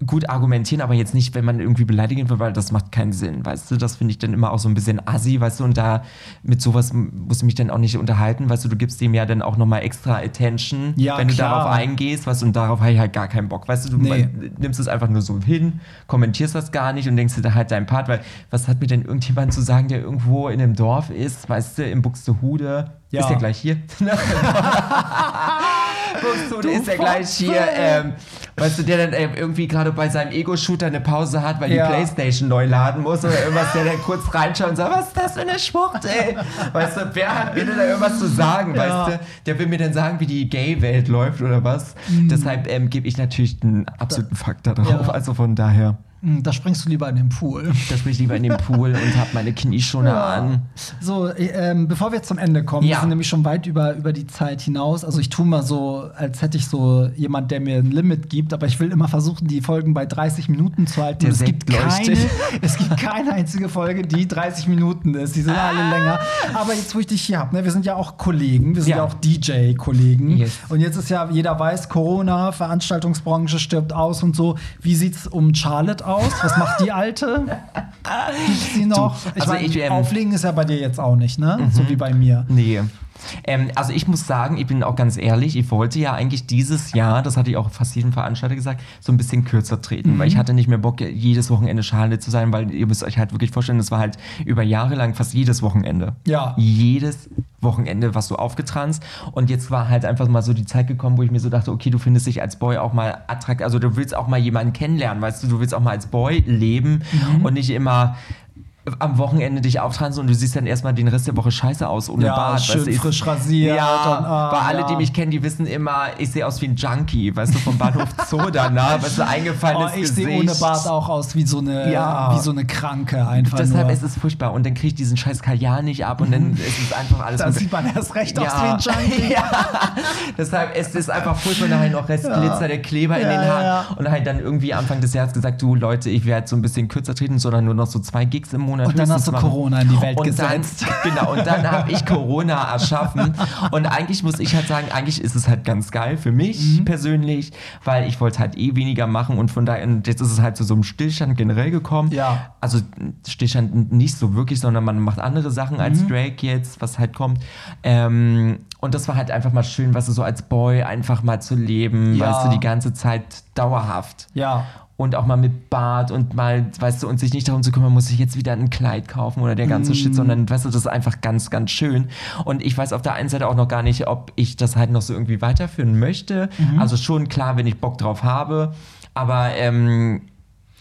gut argumentieren, aber jetzt nicht, wenn man irgendwie beleidigen will, weil das macht keinen Sinn, weißt du, das finde ich dann immer auch so ein bisschen assi, weißt du, und da mit sowas muss ich mich dann auch nicht unterhalten, weißt du, du gibst dem ja dann auch nochmal extra Attention, Ja, wenn du klar. darauf eingehst, weißt du, und darauf habe ich halt gar keinen Bock, weißt du, du Nee. man- nimmst es einfach nur so hin, kommentierst das gar nicht und denkst dir da halt deinen Part, weil was hat mir denn irgendjemand zu sagen, der irgendwo in einem Dorf ist, weißt du, in Buxtehude, Ja. ist ja gleich hier. Buxtehude Du ist ja gleich hier, ähm, weißt du, der dann ähm, irgendwie gerade bei seinem Ego-Shooter eine Pause hat, weil Ja. die Playstation neu laden muss oder irgendwas, der dann kurz reinschaut und sagt, was ist das für eine Schwucht, ey? Weißt du, wer hat mir denn da irgendwas zu sagen, Ja. weißt du? Der will mir dann sagen, wie die Gay-Welt läuft oder was. Deshalb ähm, gebe ich natürlich einen absoluten Fakt da drauf, Mhm. Ja. also von daher. Hm, Da springst du lieber in den Pool. Da sprich ich lieber in den Pool und habe meine Knieschoner an. So, äh, ähm, bevor wir zum Ende kommen, wir Ja. sind nämlich schon weit über, über die Zeit hinaus. Also ich tue mal so, als hätte ich so jemand, der mir ein Limit gibt, aber ich will immer versuchen, die Folgen bei 30 Minuten zu halten. Der es, gibt keine, es gibt keine einzige Folge, die 30 Minuten ist. Die sind alle länger. Aber jetzt, wo ich dich hier habe, ne, wir sind ja auch Kollegen, wir sind ja, Ja. auch DJ-Kollegen. Yes. Und jetzt ist ja, jeder weiß, Corona, Veranstaltungsbranche stirbt aus und so. Wie sieht's um Charlotte aus? Was macht die Alte? Die noch? Du, also ich, ähm, Auflegen ist ja bei dir jetzt auch nicht, ne? So wie bei mir. Nee. Ähm, also ich muss sagen, ich bin auch ganz ehrlich, ich wollte ja eigentlich dieses Jahr, das hatte ich auch fast jedem Veranstalter gesagt, so ein bisschen kürzer treten, weil ich hatte nicht mehr Bock, jedes Wochenende Schale zu sein, weil ihr müsst euch halt wirklich vorstellen, das war halt über Jahre lang fast jedes Wochenende. Ja. Jedes Wochenende warst du aufgetranst und jetzt war halt einfach mal so die Zeit gekommen, wo ich mir so dachte, okay, du findest dich als Boy auch mal attraktiv, also du willst auch mal jemanden kennenlernen, weißt du, du willst auch mal als Boy leben und nicht immer am Wochenende dich auftransen und du siehst dann erstmal den Rest der Woche scheiße aus ohne Ja, Bart. schön weißt du, ich- frisch rasiert Ja, und, ah, weil alle, ja. die mich kennen, die wissen immer, ich sehe aus wie ein Junkie, weißt du, vom Bahnhof Zoo danach, weißt du, Oh, eingefallenes ich Gesicht. sehe ohne Bart auch aus wie so eine, Ja. wie so eine Kranke einfach Deshalb nur. ist es furchtbar und dann kriege ich diesen scheiß Kajal nicht ab und dann ist es einfach alles da mit- sieht man erst recht aus wie ein Junkie. ja. Deshalb ist es einfach furchtbar, nachher noch Restglitzer, der Kleber in den Haaren. Und halt dann irgendwie Anfang des Jahres gesagt, du Leute, ich werde so ein bisschen kürzer treten, sondern nur noch so zwei Gigs im Monat. Und dann hast du. Corona in die Welt und gesetzt. Dann, genau, und dann habe ich Corona erschaffen. Und eigentlich muss ich halt sagen, eigentlich ist es halt ganz geil für mich Mhm. persönlich, weil ich wollte halt eh weniger machen und von daher, und jetzt ist es halt zu so einem Stillstand generell gekommen. Ja. Also Stillstand nicht so wirklich, sondern man macht andere Sachen als Mhm. Drake jetzt, was halt kommt. Ähm, und das war halt einfach mal schön, was du so als Boy einfach mal zu leben, Ja. weißt du, die ganze Zeit dauerhaft. Ja. Und auch mal mit Bart und mal, weißt du, und sich nicht darum zu kümmern, muss ich jetzt wieder ein Kleid kaufen oder der ganze Mhm. Shit, sondern, weißt du, das ist einfach ganz, ganz schön. Und ich weiß auf der einen Seite auch noch gar nicht, ob ich das halt noch so irgendwie weiterführen möchte. Mhm. Also schon klar, wenn ich Bock drauf habe, aber ähm,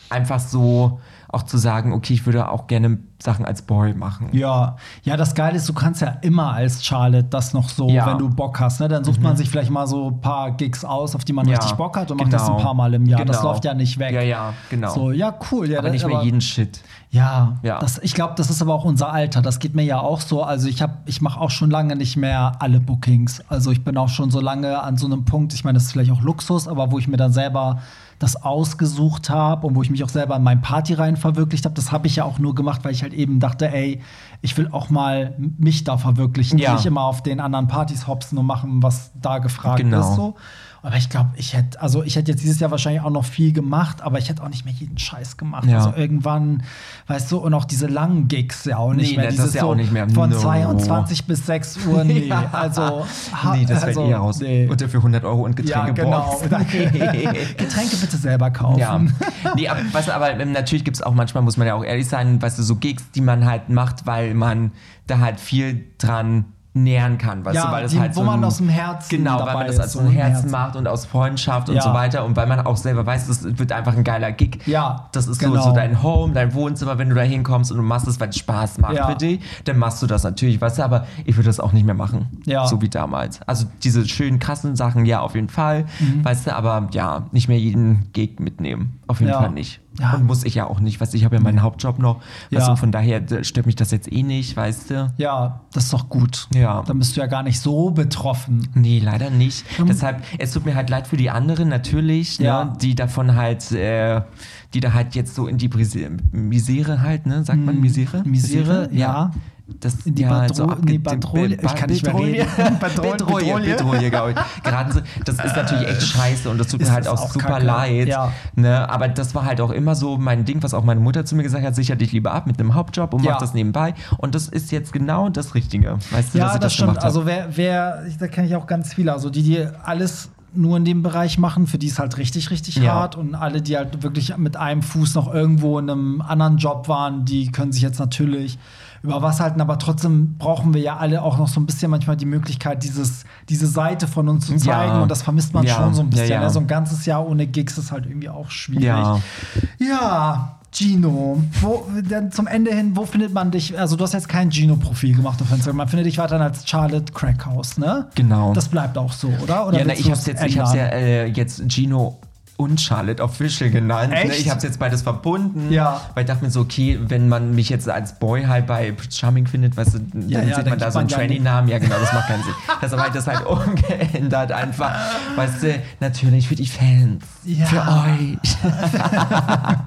einfach so auch zu sagen, okay, ich würde auch gerne Sachen als Boy machen. Ja, ja, das Geile ist, du kannst ja immer als Charlotte das noch so, Ja. Mhm. wenn du Bock hast. Ne? Dann sucht man sich vielleicht mal so ein paar Gigs aus, auf die man Ja, richtig Bock hat und macht das ein genau. paar Mal im Jahr. Das Genau. läuft ja nicht weg. Ja, ja, genau. So, ja, cool. Ja, aber das- nicht mehr jeden Shit. Ja, Ja. Das, ich glaube, das ist aber auch unser Alter. Das geht mir ja auch so. Also ich habe, ich mache auch schon lange nicht mehr alle Bookings. Also ich bin auch schon so lange an so einem Punkt. Ich meine, das ist vielleicht auch Luxus, aber wo ich mir dann selber das ausgesucht habe und wo ich mich auch selber in meinen Partyreihen verwirklicht habe. Das habe ich ja auch nur gemacht, weil ich halt eben dachte, ey, ich will auch mal mich da verwirklichen, Ja. nicht immer auf den anderen Partys hopsen und machen, was da gefragt Genau. ist. So. Aber ich glaube, ich hätte, also ich hätte jetzt dieses Jahr wahrscheinlich auch noch viel gemacht, aber ich hätte auch nicht mehr jeden Scheiß gemacht. Ja. Also irgendwann, weißt du, und auch diese langen Gigs ja auch nicht Nee, mehr. das Dieses ist ja so auch nicht mehr. Von No. 22 bis 6 Uhr, nee. Ja. Also, ha- nee, das also, fällt eh raus. Nee. Und dafür 100 Euro und Ja, Getränke genau. Nee. Getränke bitte selber kaufen. Ja. Nee, aber, weißt du, aber ähm, natürlich gibt es auch manchmal, muss man ja auch ehrlich sein, weißt du, so Gigs, die man halt macht, weil man da halt viel dran nähern kann, weißt Ja, du, weil das die- halt wo so man ein- aus dem Herzen genau, weil man das aus so dem im Herzen macht und aus Freundschaft und Ja. so weiter und weil man auch selber weiß, das wird einfach ein geiler Gig. Ja, das ist genau. so, so dein Home, dein Wohnzimmer, wenn du da hinkommst und du machst es, weil es Spaß macht Ja. für dich, dann machst du das natürlich, weißt du, aber ich würde das auch nicht mehr machen, Ja. so wie damals. Also diese schönen krassen Sachen, ja, auf jeden Fall, Mhm. weißt du, aber ja, nicht mehr jeden Gig mitnehmen, auf jeden. Fall nicht. Ja. Und muss ich ja auch nicht, weißt du, ich habe ja meinen Hauptjob noch, Ja. weißt du, von daher stört mich das jetzt eh nicht, weißt du. Ja, das ist doch gut. Ja. Dann bist du ja gar nicht so betroffen. Nee, leider nicht. Ähm, Deshalb, es tut mir halt leid für die anderen natürlich, Ja. ne, die davon halt, äh, die da halt jetzt so in die Brise Misere halt, ne? Sagt man Misere? Hm, Misere, ja. Das, die ja, Badro- so nee, Badrolie- ich kann nicht mehr reden. Bedrolie. Bedrolie, glaube ich. Geraten so, das ist natürlich echt scheiße und das tut mir halt auch auch super kacke. leid. Ja. Ne? Aber das war halt auch immer so mein Ding, was auch meine Mutter zu mir gesagt hat, sicher dich lieber ab mit einem Hauptjob und Ja. mach das nebenbei. Und das ist jetzt genau das Richtige. Weißt du, dass Ja, ich das das stimmt. Also wer, wer, da kenne ich auch ganz viele, also die, die alles nur in dem Bereich machen, für die ist halt richtig, richtig Ja. hart. Und alle, die halt wirklich mit einem Fuß noch irgendwo in einem anderen Job waren, die können sich jetzt natürlich über was halten, aber trotzdem brauchen wir ja alle auch noch so ein bisschen manchmal die Möglichkeit, dieses, diese Seite von uns zu zeigen. Ja. Und das vermisst man Ja. schon so ein bisschen. Ne? So ein ganzes Jahr ohne Gigs ist halt irgendwie auch schwierig. Ja. Gino, wo, denn zum Ende hin, wo findet man dich? Also, du hast jetzt kein Gino-Profil gemacht auf Instagram. Man findet dich weiterhin als Charlotte Crackhouse, ne? Genau. Das bleibt auch so, oder? oder ja, na, ich hab's jetzt, ich hab's ja äh, jetzt Gino und Charlotte Official genannt. Ne? Echt? Ich hab's jetzt beides verbunden. Ja. Weil ich dachte mir so, okay, wenn man mich jetzt als Boy halt bei Prince Charming findet, weißt du, dann Ja, ja, sieht man da so einen man ja genau, das macht keinen Sinn. Deshalb habe ich das halt umgeändert einfach. Weißt du, natürlich für die Fans. Ja. Für euch.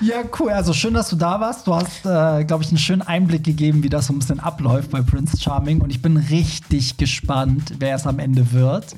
Ja, cool. Also schön, dass du da warst. Du hast, äh, glaube ich, einen schönen Einblick gegeben, wie das so ein bisschen abläuft bei Prince Charming. Und ich bin richtig gespannt, wer es am Ende wird.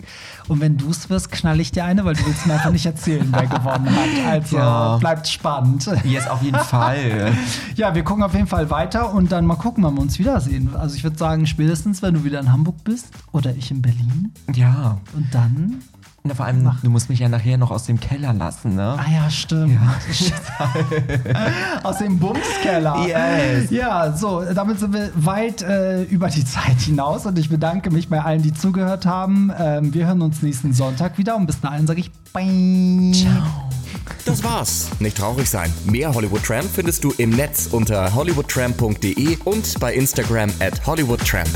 Und wenn du es wirst, knall ich dir eine, weil du willst mir einfach nicht erzählen, wer gewonnen hat. Also Ja. bleibt spannend. Yes, auf jeden Fall. Ja, wir gucken auf jeden Fall weiter und dann mal gucken, wann wir uns wiedersehen. Also ich würde sagen, spätestens, wenn du wieder in Hamburg bist oder ich in Berlin. Ja. Und dann. Na, vor allem, du musst mich ja nachher noch aus dem Keller lassen, ne? Ah ja, stimmt. Aus dem Bumskeller. Yes. Ja, so, damit sind wir weit äh, über die Zeit hinaus und ich bedanke mich bei allen, die zugehört haben. Ähm, wir hören uns nächsten Sonntag wieder und bis dahin sage ich Bye. Ciao. Das war's. Nicht traurig sein. Mehr Hollywood Tramp findest du im Netz unter hollywoodtramp.de und bei Instagram at hollywoodtramp.